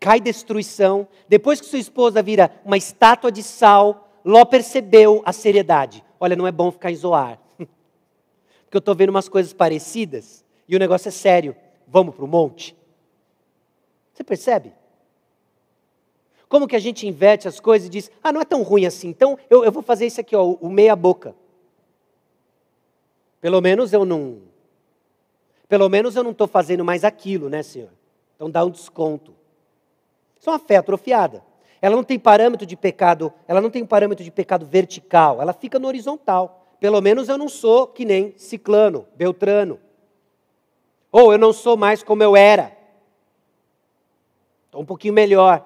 cai destruição, depois que sua esposa vira uma estátua de sal, Ló percebeu a seriedade. Olha, não é bom ficar em Zoar. Porque eu estou vendo umas coisas parecidas e o negócio é sério. Vamos para o monte? Você percebe? Como que a gente inverte as coisas e diz, ah, não é tão ruim assim, então eu, eu vou fazer isso aqui, ó, o meia boca. Pelo menos eu não. Pelo menos eu não estou fazendo mais aquilo, né, Senhor? Então dá um desconto. Isso é uma fé atrofiada. Ela não tem parâmetro de pecado, ela não tem parâmetro de pecado vertical, ela fica no horizontal. Pelo menos eu não sou que nem ciclano, beltrano. Ou eu não sou mais como eu era. Estou um pouquinho melhor.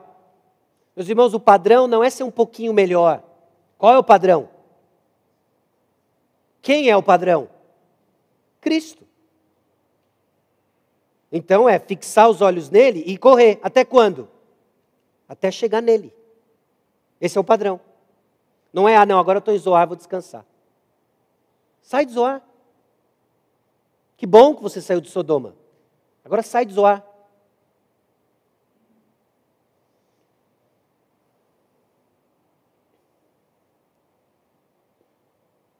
Meus irmãos, o padrão não é ser um pouquinho melhor. Qual é o padrão? Quem é o padrão? Cristo. Então é fixar os olhos nele e correr. Até quando? Até chegar nele. Esse é o padrão. Não é, ah, não, agora estou em Zoar, vou descansar. Sai de Zoar. Que bom que você saiu de Sodoma. Agora sai de Zoar.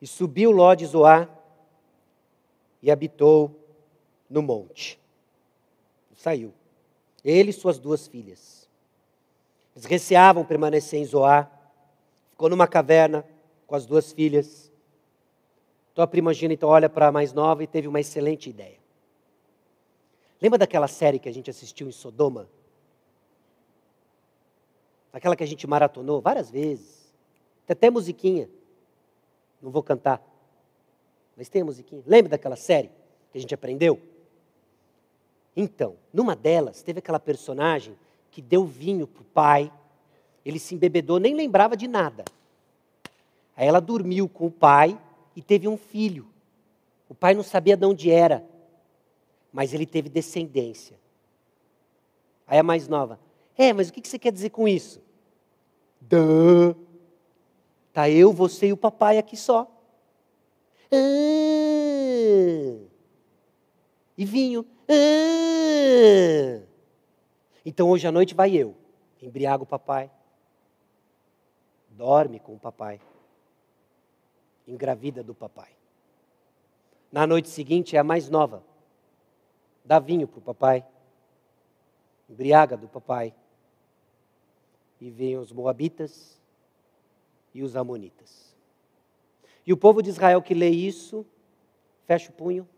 E subiu Ló de Zoar e habitou no monte. Saiu. Ele e suas duas filhas. Eles receavam permanecer em Zoar. Ficou numa caverna com as duas filhas. Então a primogênita olha para a mais nova e teve uma excelente ideia. Lembra daquela série que a gente assistiu em Sodoma? Aquela que a gente maratonou várias vezes. Tem até musiquinha. Não vou cantar. Mas tem a musiquinha. Lembra daquela série que a gente aprendeu? Então, numa delas, teve aquela personagem que deu vinho para o pai, ele se embebedou, nem lembrava de nada. Aí ela dormiu com o pai e teve um filho. O pai não sabia de onde era, mas ele teve descendência. Aí a mais nova, é, mas o que você quer dizer com isso? Dã. Tá eu, você e o papai aqui só. Ah. E vinho. Ah. Então hoje à noite vai eu, embriago o papai, dorme com o papai, engravida do papai. Na noite seguinte é a mais nova, dá vinho para o papai, embriaga do papai, e vêm os moabitas e os amonitas. E o povo de Israel que lê isso, fecha o punho,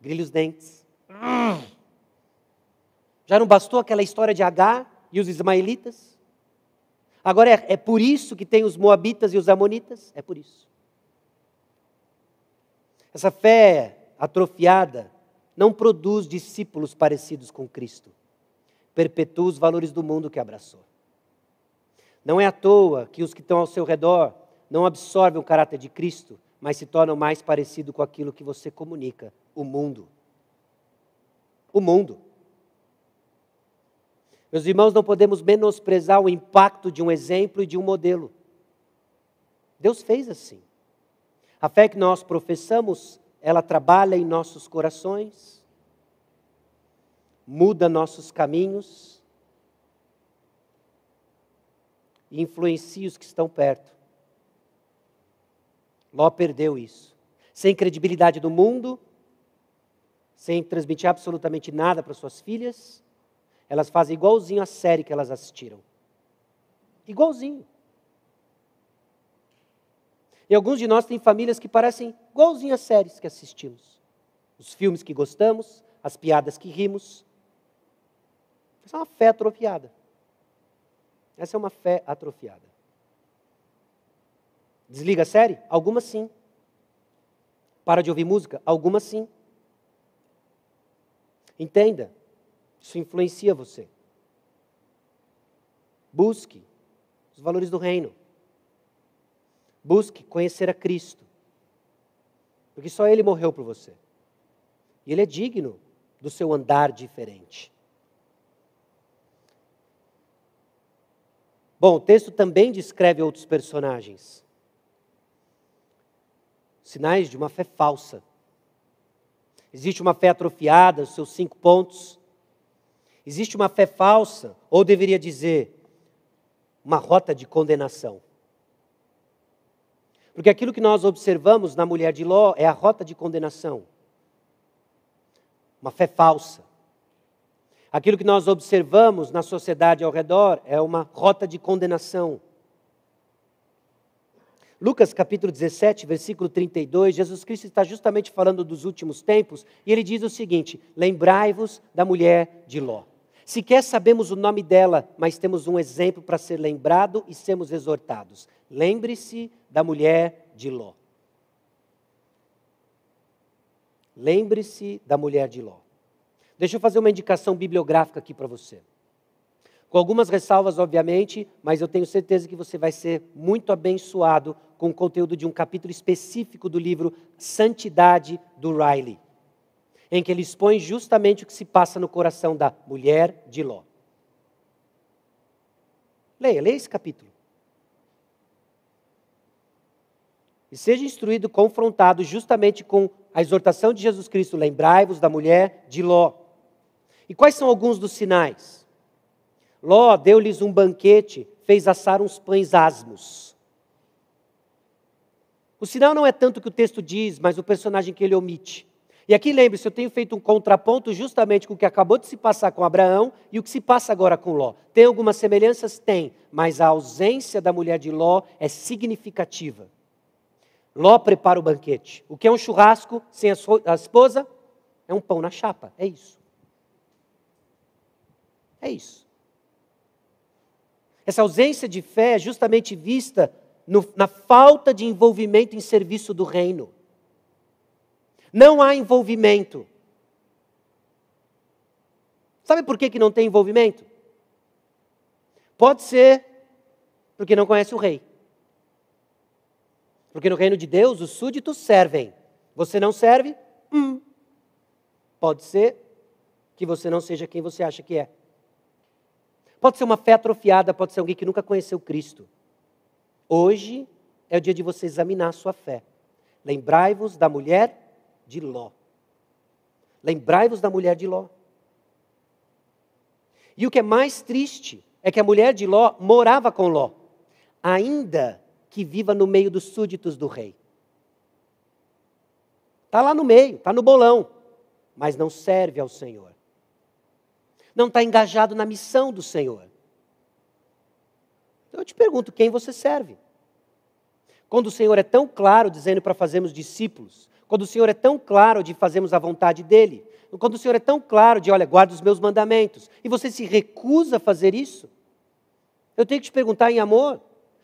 grilha os dentes. Já não bastou aquela história de Agar e os ismaelitas? Agora é, é por isso que tem os moabitas e os amonitas? É por isso. Essa fé atrofiada não produz discípulos parecidos com Cristo. Perpetua os valores do mundo que abraçou. Não é à toa que os que estão ao seu redor não absorvem o caráter de Cristo, mas se tornam mais parecidos com aquilo que você comunica, o mundo. O mundo. Meus irmãos, não podemos menosprezar o impacto de um exemplo e de um modelo. Deus fez assim. A fé que nós professamos, ela trabalha em nossos corações, muda nossos caminhos, e influencie os que estão perto. Ló perdeu isso. Sem credibilidade do mundo, sem transmitir absolutamente nada para suas filhas, elas fazem igualzinho a série que elas assistiram. Igualzinho. E alguns de nós têm famílias que parecem igualzinho às séries que assistimos. Os filmes que gostamos, as piadas que rimos. Isso é uma fé atrofiada. Essa é uma fé atrofiada. Desliga a série? Algumas sim. Para de ouvir música? Algumas sim. Entenda, isso influencia você. Busque os valores do reino. Busque conhecer a Cristo. Porque só Ele morreu por você. E Ele é digno do seu andar diferente. Bom, o texto também descreve outros personagens. Sinais de uma fé falsa. Existe uma fé atrofiada, os seus cinco pontos. Existe uma fé falsa, ou deveria dizer, uma rota de condenação. Porque aquilo que nós observamos na mulher de Ló é a rota de condenação. Uma fé falsa. Aquilo que nós observamos na sociedade ao redor é uma rota de condenação. Lucas capítulo 17, versículo 32, Jesus Cristo está justamente falando dos últimos tempos e ele diz o seguinte: Lembrai-vos da mulher de Ló. Sequer sabemos o nome dela, mas temos um exemplo para ser lembrado e sermos exortados. Lembre-se da mulher de Ló. Lembre-se da mulher de Ló. Deixa eu fazer uma indicação bibliográfica aqui para você. Com algumas ressalvas, obviamente, mas eu tenho certeza que você vai ser muito abençoado com o conteúdo de um capítulo específico do livro Santidade do Riley, em que ele expõe justamente o que se passa no coração da mulher de Ló. Leia, leia esse capítulo. E seja instruído, confrontado justamente com a exortação de Jesus Cristo: lembrai-vos da mulher de Ló. E quais são alguns dos sinais? Ló deu-lhes um banquete, fez assar uns pães asmos. O sinal não é tanto o que o texto diz, mas o personagem que ele omite. E aqui lembre-se, eu tenho feito um contraponto justamente com o que acabou de se passar com Abraão e o que se passa agora com Ló. Tem algumas semelhanças? Tem, mas a ausência da mulher de Ló é significativa. Ló prepara o banquete. O que é um churrasco sem a esposa? É um pão na chapa, é isso. É isso. Essa ausência de fé é justamente vista no, na falta de envolvimento em serviço do reino. Não há envolvimento. Sabe por que, que não tem envolvimento? Pode ser porque não conhece o rei. Porque no reino de Deus os súditos servem. Você não serve? Hum. Pode ser que você não seja quem você acha que é. Pode ser uma fé atrofiada, pode ser alguém que nunca conheceu Cristo. Hoje é o dia de você examinar a sua fé. Lembrai-vos da mulher de Ló. Lembrai-vos da mulher de Ló. E o que é mais triste é que a mulher de Ló morava com Ló, ainda que viva no meio dos súditos do rei. Está lá no meio, está no bolão, mas não serve ao Senhor não está engajado na missão do Senhor. Então eu te pergunto: quem você serve? Quando o Senhor é tão claro dizendo para fazermos discípulos, quando o Senhor é tão claro de fazermos a vontade dEle, quando o Senhor é tão claro de, olha, guarda os meus mandamentos, e você se recusa a fazer isso, eu tenho que te perguntar em amor.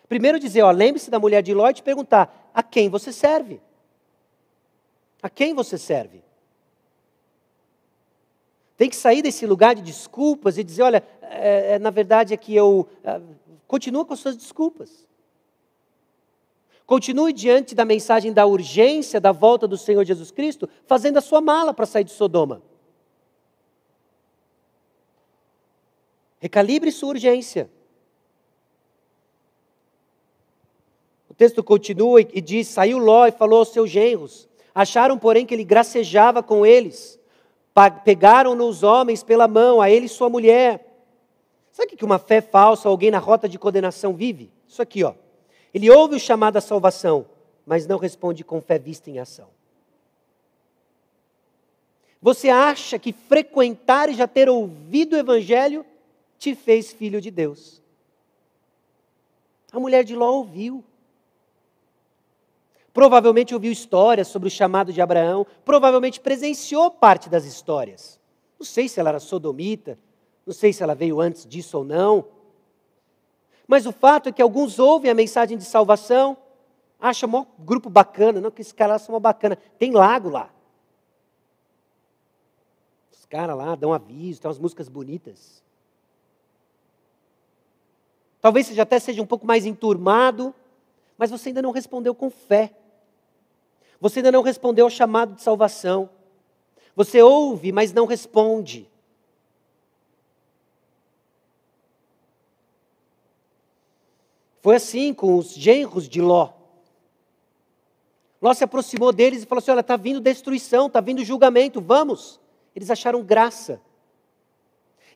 Primeiro dizer, ó, lembre-se da mulher de Ló e te perguntar, a quem você serve? A quem você serve? Tem que sair desse lugar de desculpas e dizer: olha, é, é, na verdade é que eu. É, continua com as suas desculpas. Continue diante da mensagem da urgência da volta do Senhor Jesus Cristo, fazendo a sua mala para sair de Sodoma. Recalibre sua urgência. O texto continua e diz: Saiu Ló e falou aos seus genros. Acharam, porém, que ele gracejava com eles Pegaram-no os homens pela mão, a ele e sua mulher. Sabe o que uma fé falsa, alguém na rota de condenação vive? Isso aqui, ó. Ele ouve o chamado à salvação, mas não responde com fé vista em ação. Você acha que frequentar e já ter ouvido o Evangelho te fez filho de Deus? A mulher de Ló ouviu. Provavelmente ouviu histórias sobre o chamado de Abraão, provavelmente presenciou parte das histórias. Não sei se ela era sodomita, não sei se ela veio antes disso ou não. Mas o fato é que alguns ouvem a mensagem de salvação, acham um grupo bacana, não que esses caras são uma bacana. Tem lago lá. caras lá, dão aviso, tem umas músicas bonitas. Talvez você até seja um pouco mais enturmado, mas você ainda não respondeu com fé. Você ainda não respondeu ao chamado de salvação. Você ouve, mas não responde. Foi assim com os genros de Ló. Ló se aproximou deles e falou assim: Olha, está vindo destruição, está vindo julgamento, vamos. Eles acharam graça.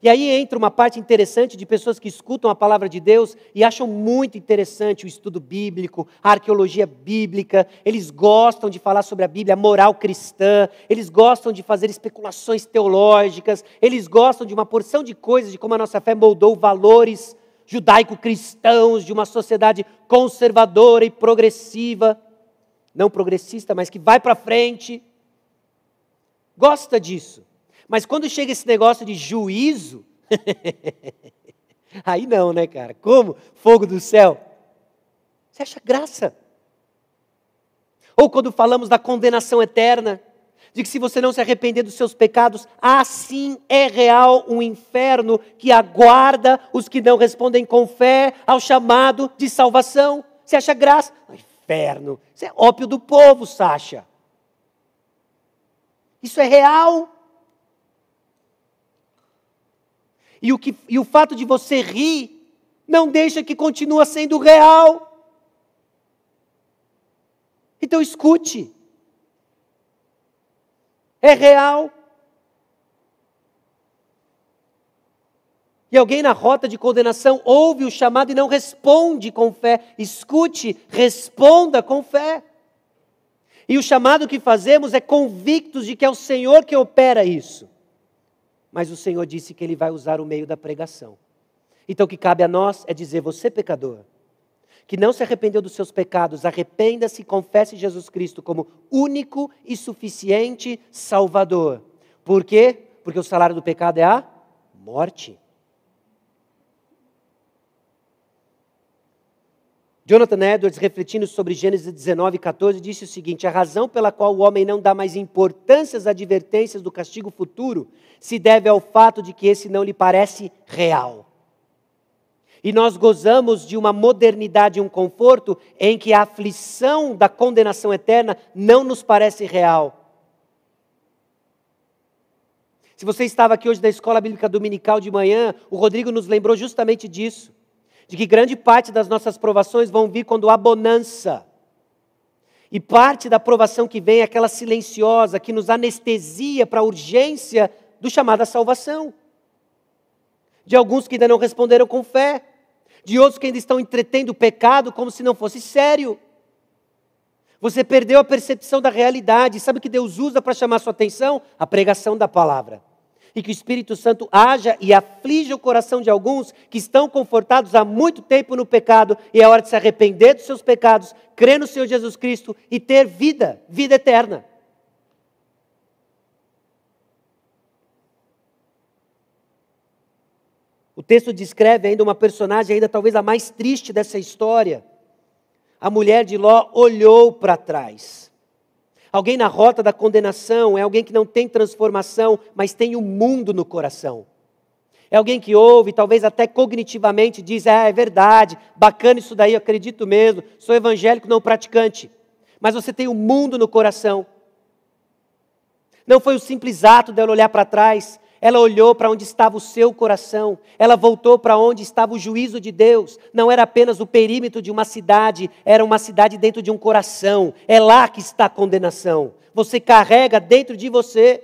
E aí entra uma parte interessante de pessoas que escutam a palavra de Deus e acham muito interessante o estudo bíblico, a arqueologia bíblica, eles gostam de falar sobre a Bíblia, a moral cristã, eles gostam de fazer especulações teológicas, eles gostam de uma porção de coisas de como a nossa fé moldou valores judaico-cristãos de uma sociedade conservadora e progressiva, não progressista, mas que vai para frente. Gosta disso. Mas quando chega esse negócio de juízo, aí não, né, cara? Como? Fogo do céu. Você acha graça? Ou quando falamos da condenação eterna, de que se você não se arrepender dos seus pecados, assim é real um inferno que aguarda os que não respondem com fé ao chamado de salvação. Você acha graça? Inferno. Isso é ópio do povo, Sacha. Isso é real. E o, que, e o fato de você rir não deixa que continua sendo real. Então escute. É real. E alguém na rota de condenação ouve o chamado e não responde com fé. Escute, responda com fé. E o chamado que fazemos é convictos de que é o Senhor que opera isso mas o Senhor disse que Ele vai usar o meio da pregação. Então o que cabe a nós é dizer: você, pecador, que não se arrependeu dos seus pecados, arrependa-se e confesse Jesus Cristo como único e suficiente Salvador. Por quê? Porque o salário do pecado é a morte. Jonathan Edwards, refletindo sobre Gênesis 19, 14, disse o seguinte: a razão pela qual o homem não dá mais importância às advertências do castigo futuro se deve ao fato de que esse não lhe parece real. E nós gozamos de uma modernidade e um conforto em que a aflição da condenação eterna não nos parece real. Se você estava aqui hoje na escola bíblica dominical de manhã, o Rodrigo nos lembrou justamente disso de que grande parte das nossas provações vão vir quando há bonança. E parte da provação que vem é aquela silenciosa, que nos anestesia para a urgência do chamado à salvação. De alguns que ainda não responderam com fé, de outros que ainda estão entretendo o pecado como se não fosse sério. Você perdeu a percepção da realidade. Sabe o que Deus usa para chamar sua atenção? A pregação da palavra e que o Espírito Santo haja e aflige o coração de alguns que estão confortados há muito tempo no pecado e é hora de se arrepender dos seus pecados, crer no Senhor Jesus Cristo e ter vida, vida eterna. O texto descreve ainda uma personagem, ainda talvez a mais triste dessa história. A mulher de Ló olhou para trás. Alguém na rota da condenação é alguém que não tem transformação, mas tem o um mundo no coração. É alguém que ouve, talvez até cognitivamente diz: ah, é verdade, bacana isso daí, eu acredito mesmo, sou evangélico não praticante. Mas você tem o um mundo no coração. Não foi o simples ato dela olhar para trás, ela olhou para onde estava o seu coração, ela voltou para onde estava o juízo de Deus. Não era apenas o perímetro de uma cidade, era uma cidade dentro de um coração. É lá que está a condenação. Você carrega dentro de você.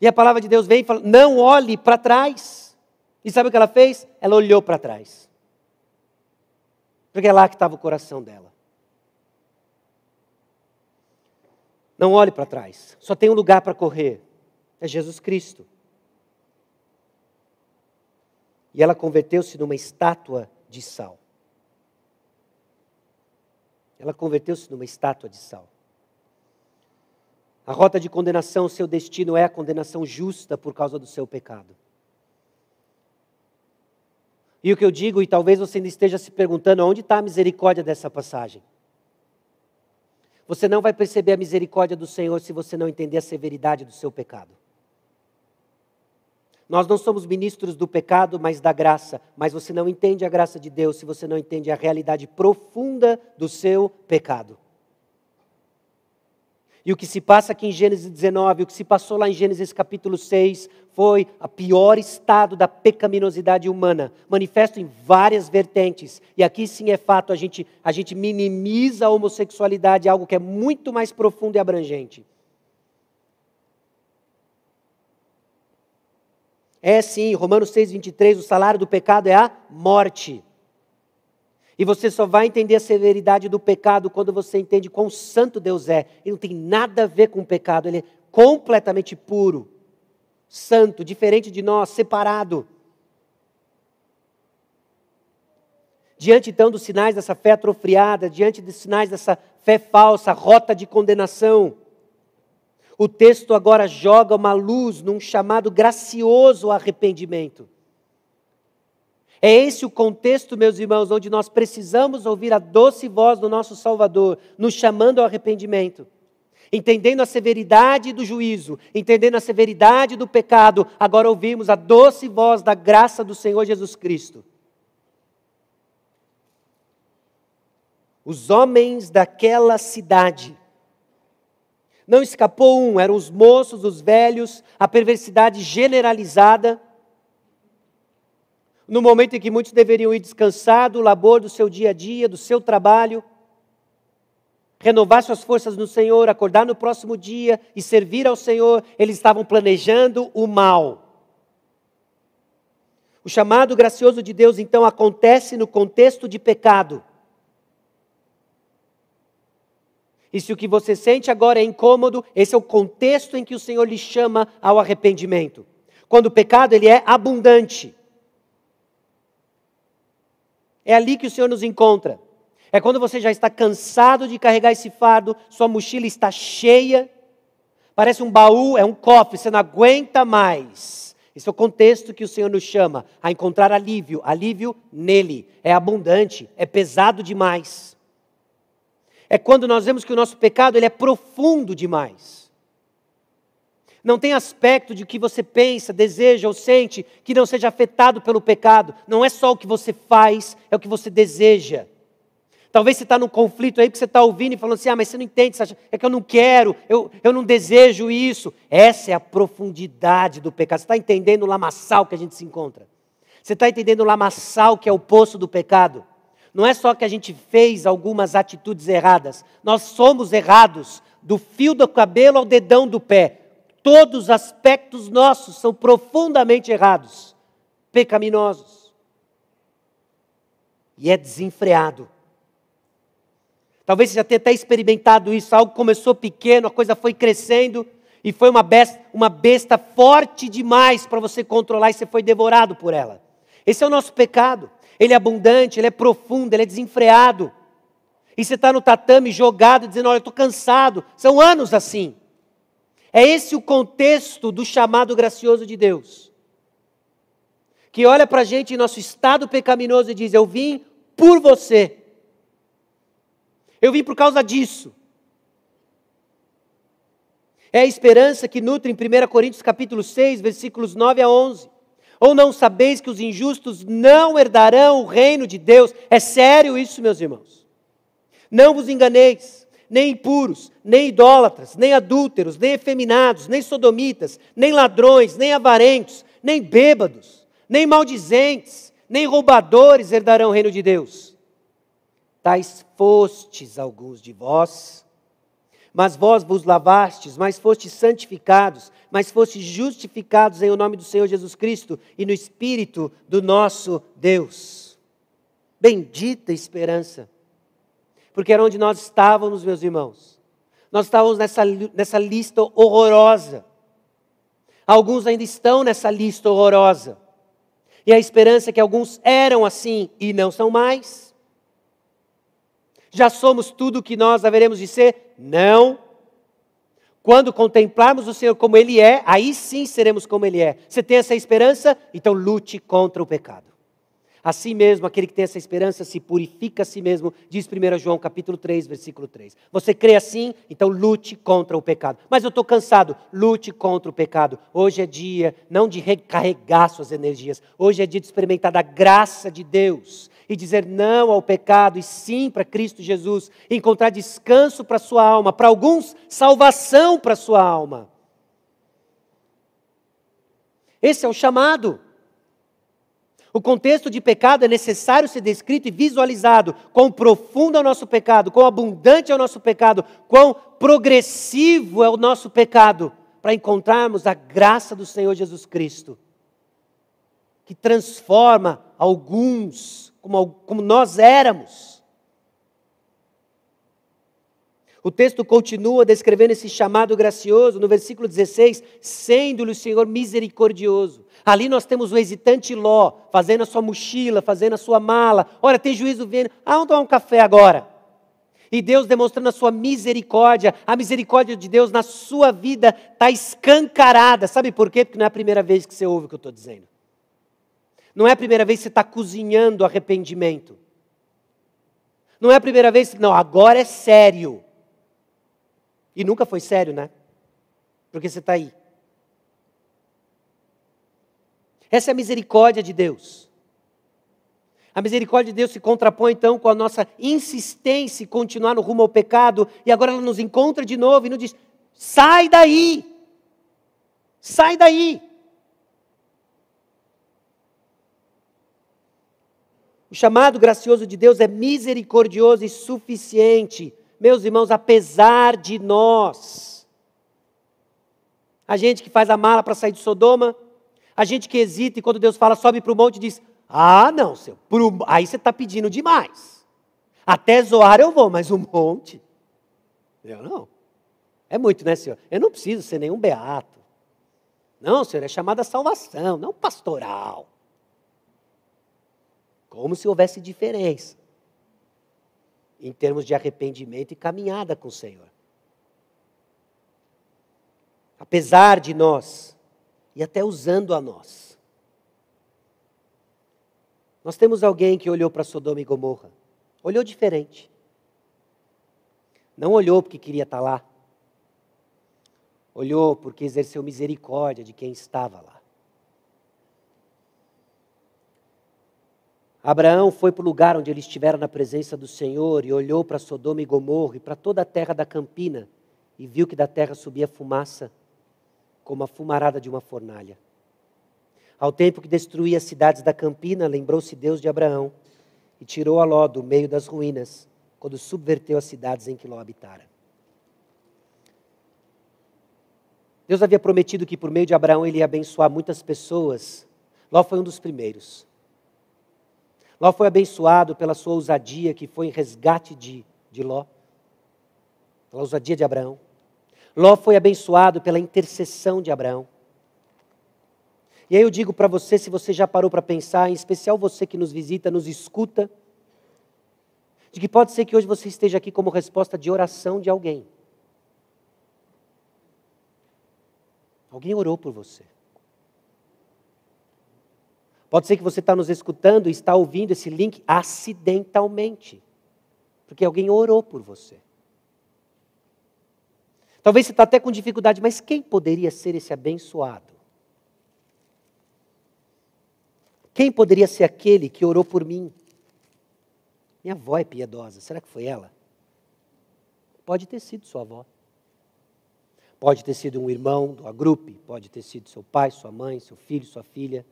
E a palavra de Deus vem e fala: não olhe para trás. E sabe o que ela fez? Ela olhou para trás. Porque é lá que estava o coração dela. Não olhe para trás. Só tem um lugar para correr. É Jesus Cristo. E ela converteu-se numa estátua de sal. Ela converteu-se numa estátua de sal. A rota de condenação, seu destino é a condenação justa por causa do seu pecado. E o que eu digo, e talvez você ainda esteja se perguntando, onde está a misericórdia dessa passagem? Você não vai perceber a misericórdia do Senhor se você não entender a severidade do seu pecado. Nós não somos ministros do pecado, mas da graça. Mas você não entende a graça de Deus se você não entende a realidade profunda do seu pecado. E o que se passa aqui em Gênesis 19, o que se passou lá em Gênesis capítulo 6, foi o pior estado da pecaminosidade humana, manifesto em várias vertentes. E aqui sim é fato, a gente, a gente minimiza a homossexualidade, algo que é muito mais profundo e abrangente. É sim, Romanos 6, 23, o salário do pecado é a morte. E você só vai entender a severidade do pecado quando você entende quão santo Deus é. E não tem nada a ver com o pecado, ele é completamente puro, santo, diferente de nós, separado. Diante então dos sinais dessa fé atrofiada, diante dos sinais dessa fé falsa, rota de condenação, o texto agora joga uma luz num chamado gracioso arrependimento. É esse o contexto, meus irmãos, onde nós precisamos ouvir a doce voz do nosso Salvador, nos chamando ao arrependimento. Entendendo a severidade do juízo, entendendo a severidade do pecado, agora ouvimos a doce voz da graça do Senhor Jesus Cristo. Os homens daquela cidade, não escapou um, eram os moços, os velhos, a perversidade generalizada no momento em que muitos deveriam ir descansar do labor do seu dia a dia, do seu trabalho, renovar suas forças no Senhor, acordar no próximo dia e servir ao Senhor, eles estavam planejando o mal. O chamado gracioso de Deus, então, acontece no contexto de pecado. E se o que você sente agora é incômodo, esse é o contexto em que o Senhor lhe chama ao arrependimento. Quando o pecado ele é abundante. É ali que o Senhor nos encontra. É quando você já está cansado de carregar esse fardo, sua mochila está cheia, parece um baú, é um cofre, você não aguenta mais. Esse é o contexto que o Senhor nos chama a encontrar alívio, alívio nele. É abundante, é pesado demais. É quando nós vemos que o nosso pecado ele é profundo demais. Não tem aspecto de que você pensa, deseja ou sente que não seja afetado pelo pecado. Não é só o que você faz, é o que você deseja. Talvez você está num conflito aí que você está ouvindo e falando assim: ah, mas você não entende, você acha, é que eu não quero, eu, eu não desejo isso. Essa é a profundidade do pecado. Você está entendendo o lamaçal que a gente se encontra? Você está entendendo o lamaçal que é o poço do pecado? Não é só que a gente fez algumas atitudes erradas, nós somos errados, do fio do cabelo ao dedão do pé. Todos os aspectos nossos são profundamente errados, pecaminosos. E é desenfreado. Talvez você já tenha até experimentado isso, algo começou pequeno, a coisa foi crescendo e foi uma besta, uma besta forte demais para você controlar e você foi devorado por ela. Esse é o nosso pecado. Ele é abundante, ele é profundo, ele é desenfreado. E você está no tatame jogado, dizendo: Olha, eu estou cansado. São anos assim. É esse o contexto do chamado gracioso de Deus. Que olha para a gente em nosso estado pecaminoso e diz: Eu vim por você. Eu vim por causa disso. É a esperança que nutre em 1 Coríntios capítulo 6, versículos 9 a 11. Ou não sabeis que os injustos não herdarão o reino de Deus? É sério isso, meus irmãos. Não vos enganeis nem impuros, nem idólatras, nem adúlteros, nem efeminados, nem sodomitas, nem ladrões, nem avarentos, nem bêbados, nem maldizentes, nem roubadores herdarão o reino de Deus. Tais fostes alguns de vós, mas vós vos lavastes, mas fostes santificados, mas fostes justificados em o nome do Senhor Jesus Cristo e no Espírito do nosso Deus. Bendita esperança porque era onde nós estávamos, meus irmãos. Nós estávamos nessa, nessa lista horrorosa. Alguns ainda estão nessa lista horrorosa. E a esperança é que alguns eram assim e não são mais. Já somos tudo o que nós haveremos de ser? Não. Quando contemplarmos o Senhor como Ele é, aí sim seremos como Ele é. Você tem essa esperança? Então lute contra o pecado. Assim mesmo, aquele que tem essa esperança se purifica a si mesmo, diz 1 João capítulo 3, versículo 3. Você crê assim? Então lute contra o pecado. Mas eu estou cansado, lute contra o pecado. Hoje é dia não de recarregar suas energias, hoje é dia de experimentar da graça de Deus e dizer não ao pecado e sim para Cristo Jesus, encontrar descanso para sua alma, para alguns, salvação para sua alma. Esse é o chamado. O contexto de pecado é necessário ser descrito e visualizado. Quão profundo é o nosso pecado, quão abundante é o nosso pecado, quão progressivo é o nosso pecado, para encontrarmos a graça do Senhor Jesus Cristo, que transforma alguns como, como nós éramos. O texto continua descrevendo esse chamado gracioso no versículo 16, sendo-lhe o Senhor misericordioso. Ali nós temos o hesitante Ló, fazendo a sua mochila, fazendo a sua mala. Olha, tem juízo vindo. Ah, vamos tomar um café agora. E Deus demonstrando a sua misericórdia, a misericórdia de Deus na sua vida está escancarada. Sabe por quê? Porque não é a primeira vez que você ouve o que eu estou dizendo. Não é a primeira vez que você está cozinhando arrependimento. Não é a primeira vez que. Não, agora é sério. E nunca foi sério, né? Porque você está aí. Essa é a misericórdia de Deus. A misericórdia de Deus se contrapõe então com a nossa insistência em continuar no rumo ao pecado, e agora ela nos encontra de novo e nos diz: sai daí! Sai daí! O chamado gracioso de Deus é misericordioso e suficiente meus irmãos, apesar de nós, a gente que faz a mala para sair de Sodoma, a gente que hesita e quando Deus fala, sobe para o monte, diz: Ah, não, seu, pro, aí você está pedindo demais. Até zoar eu vou, mas um monte. Eu não. É muito, né, senhor? Eu não preciso ser nenhum beato. Não, senhor, é chamada salvação, não pastoral. Como se houvesse diferença em termos de arrependimento e caminhada com o Senhor. Apesar de nós, e até usando a nós. Nós temos alguém que olhou para Sodoma e Gomorra, olhou diferente. Não olhou porque queria estar lá, olhou porque exerceu misericórdia de quem estava lá. Abraão foi para o lugar onde ele estivera na presença do Senhor e olhou para Sodoma e Gomorra e para toda a terra da campina e viu que da terra subia fumaça como a fumarada de uma fornalha. Ao tempo que destruía as cidades da campina, lembrou-se Deus de Abraão e tirou a Ló do meio das ruínas, quando subverteu as cidades em que Ló habitara. Deus havia prometido que por meio de Abraão ele ia abençoar muitas pessoas. Ló foi um dos primeiros. Ló foi abençoado pela sua ousadia, que foi em resgate de, de Ló, pela ousadia de Abraão. Ló foi abençoado pela intercessão de Abraão. E aí eu digo para você, se você já parou para pensar, em especial você que nos visita, nos escuta, de que pode ser que hoje você esteja aqui como resposta de oração de alguém. Alguém orou por você. Pode ser que você está nos escutando e está ouvindo esse link acidentalmente, porque alguém orou por você. Talvez você está até com dificuldade, mas quem poderia ser esse abençoado? Quem poderia ser aquele que orou por mim? Minha avó é piedosa, será que foi ela? Pode ter sido sua avó. Pode ter sido um irmão do agrupe, pode ter sido seu pai, sua mãe, seu filho, sua filha.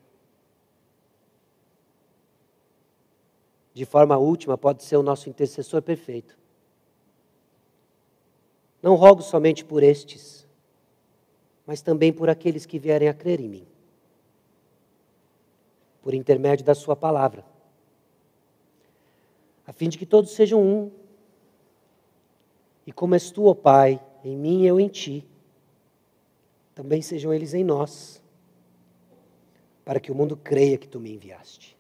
de forma última, pode ser o nosso intercessor perfeito. Não rogo somente por estes, mas também por aqueles que vierem a crer em mim, por intermédio da Sua palavra, a fim de que todos sejam um. E como és tu, ó Pai, em mim e eu em ti, também sejam eles em nós, para que o mundo creia que tu me enviaste.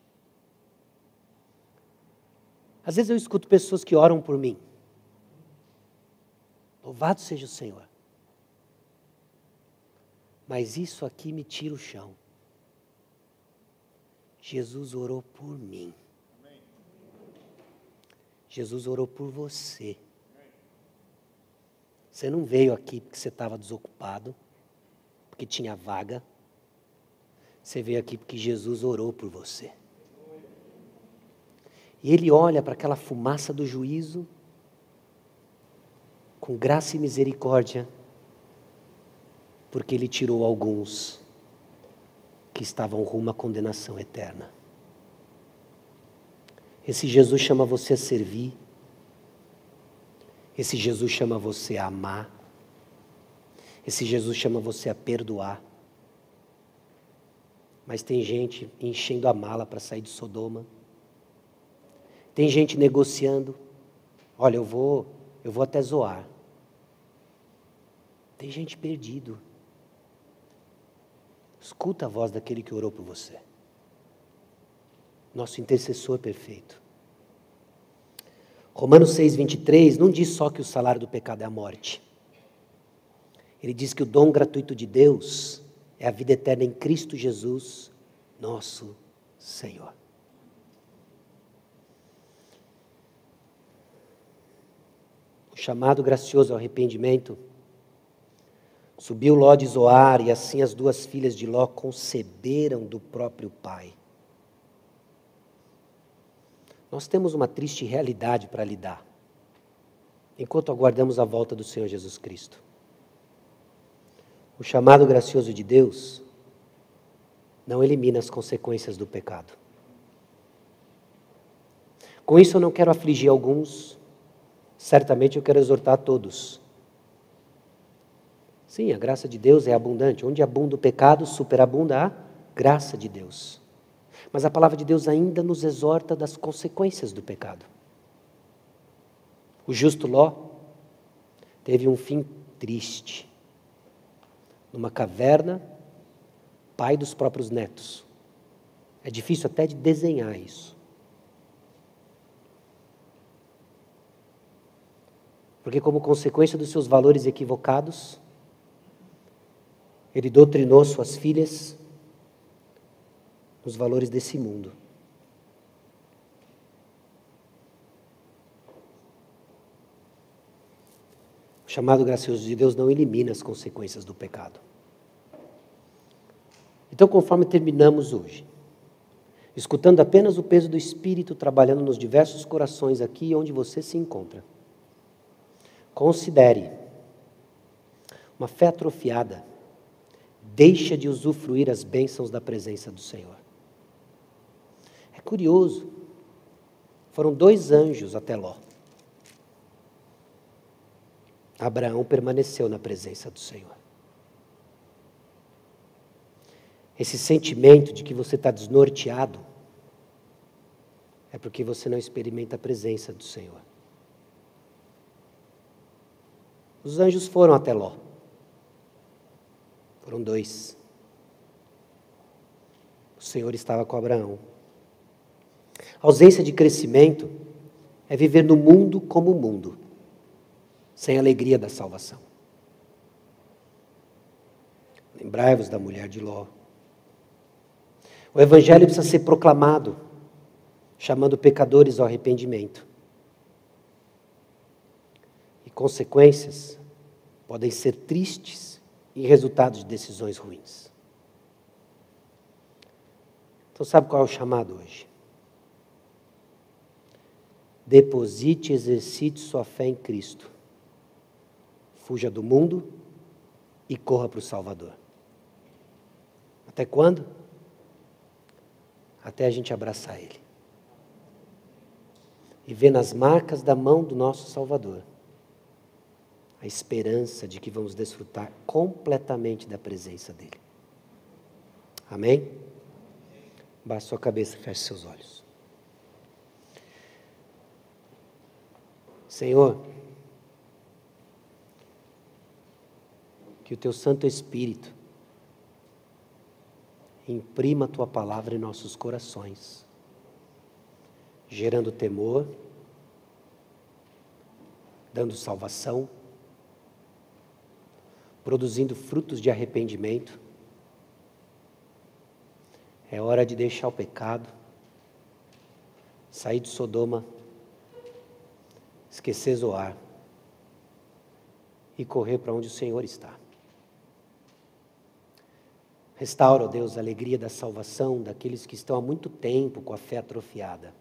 Às vezes eu escuto pessoas que oram por mim. Louvado seja o Senhor. Mas isso aqui me tira o chão. Jesus orou por mim. Jesus orou por você. Você não veio aqui porque você estava desocupado, porque tinha vaga. Você veio aqui porque Jesus orou por você. E ele olha para aquela fumaça do juízo, com graça e misericórdia, porque ele tirou alguns que estavam rumo à condenação eterna. Esse Jesus chama você a servir. Esse Jesus chama você a amar. Esse Jesus chama você a perdoar. Mas tem gente enchendo a mala para sair de Sodoma. Tem gente negociando. Olha, eu vou, eu vou até zoar. Tem gente perdido. Escuta a voz daquele que orou por você nosso intercessor perfeito. Romanos 6, 23 não diz só que o salário do pecado é a morte. Ele diz que o dom gratuito de Deus é a vida eterna em Cristo Jesus, nosso Senhor. O chamado gracioso ao arrependimento subiu Ló de Zoar e assim as duas filhas de Ló conceberam do próprio pai. Nós temos uma triste realidade para lidar, enquanto aguardamos a volta do Senhor Jesus Cristo. O chamado gracioso de Deus não elimina as consequências do pecado. Com isso, eu não quero afligir alguns, certamente eu quero exortar todos. Sim, a graça de Deus é abundante. Onde abunda o pecado, superabunda a graça de Deus. Mas a palavra de Deus ainda nos exorta das consequências do pecado. O justo Ló teve um fim triste. Numa caverna, pai dos próprios netos. É difícil até de desenhar isso. Porque, como consequência dos seus valores equivocados, ele doutrinou suas filhas os valores desse mundo. O chamado gracioso de Deus não elimina as consequências do pecado. Então, conforme terminamos hoje, escutando apenas o peso do Espírito trabalhando nos diversos corações aqui onde você se encontra, considere uma fé atrofiada deixa de usufruir as bênçãos da presença do Senhor. Curioso. Foram dois anjos até Ló. Abraão permaneceu na presença do Senhor. Esse sentimento de que você está desnorteado é porque você não experimenta a presença do Senhor. Os anjos foram até Ló. Foram dois. O Senhor estava com Abraão. A ausência de crescimento é viver no mundo como o mundo, sem alegria da salvação. Lembrai-vos da mulher de Ló. O Evangelho precisa ser proclamado, chamando pecadores ao arrependimento. E consequências podem ser tristes e resultados de decisões ruins. Então, sabe qual é o chamado hoje? Deposite e exercite sua fé em Cristo. Fuja do mundo e corra para o Salvador. Até quando? Até a gente abraçar Ele. E ver nas marcas da mão do nosso Salvador a esperança de que vamos desfrutar completamente da presença dEle. Amém? Baixe sua cabeça e feche seus olhos. Senhor, que o teu Santo Espírito imprima a tua palavra em nossos corações, gerando temor, dando salvação, produzindo frutos de arrependimento. É hora de deixar o pecado, sair de Sodoma, esquecer Zoar e correr para onde o Senhor está. Restaura, ó Deus, a alegria da salvação daqueles que estão há muito tempo com a fé atrofiada.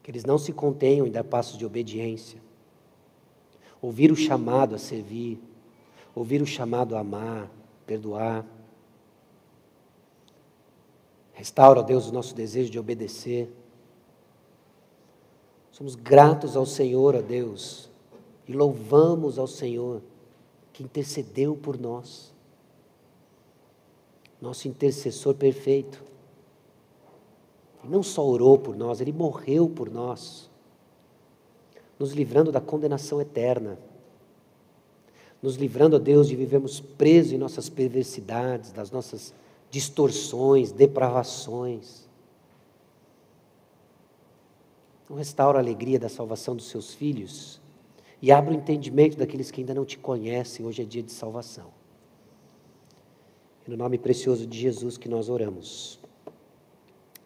Que eles não se contenham em dar passos de obediência. Ouvir o chamado a servir, ouvir o chamado a amar, perdoar. Restaura, Deus, o nosso desejo de obedecer. Somos gratos ao Senhor, ó Deus, e louvamos ao Senhor que intercedeu por nós nosso intercessor perfeito. Ele não só orou por nós, ele morreu por nós, nos livrando da condenação eterna, nos livrando, ó Deus, de vivermos presos em nossas perversidades, das nossas distorções, depravações. Então, restaura a alegria da salvação dos seus filhos e abra o entendimento daqueles que ainda não te conhecem. Hoje é dia de salvação. É no nome precioso de Jesus que nós oramos.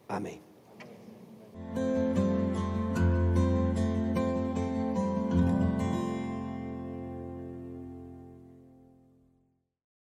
Amém.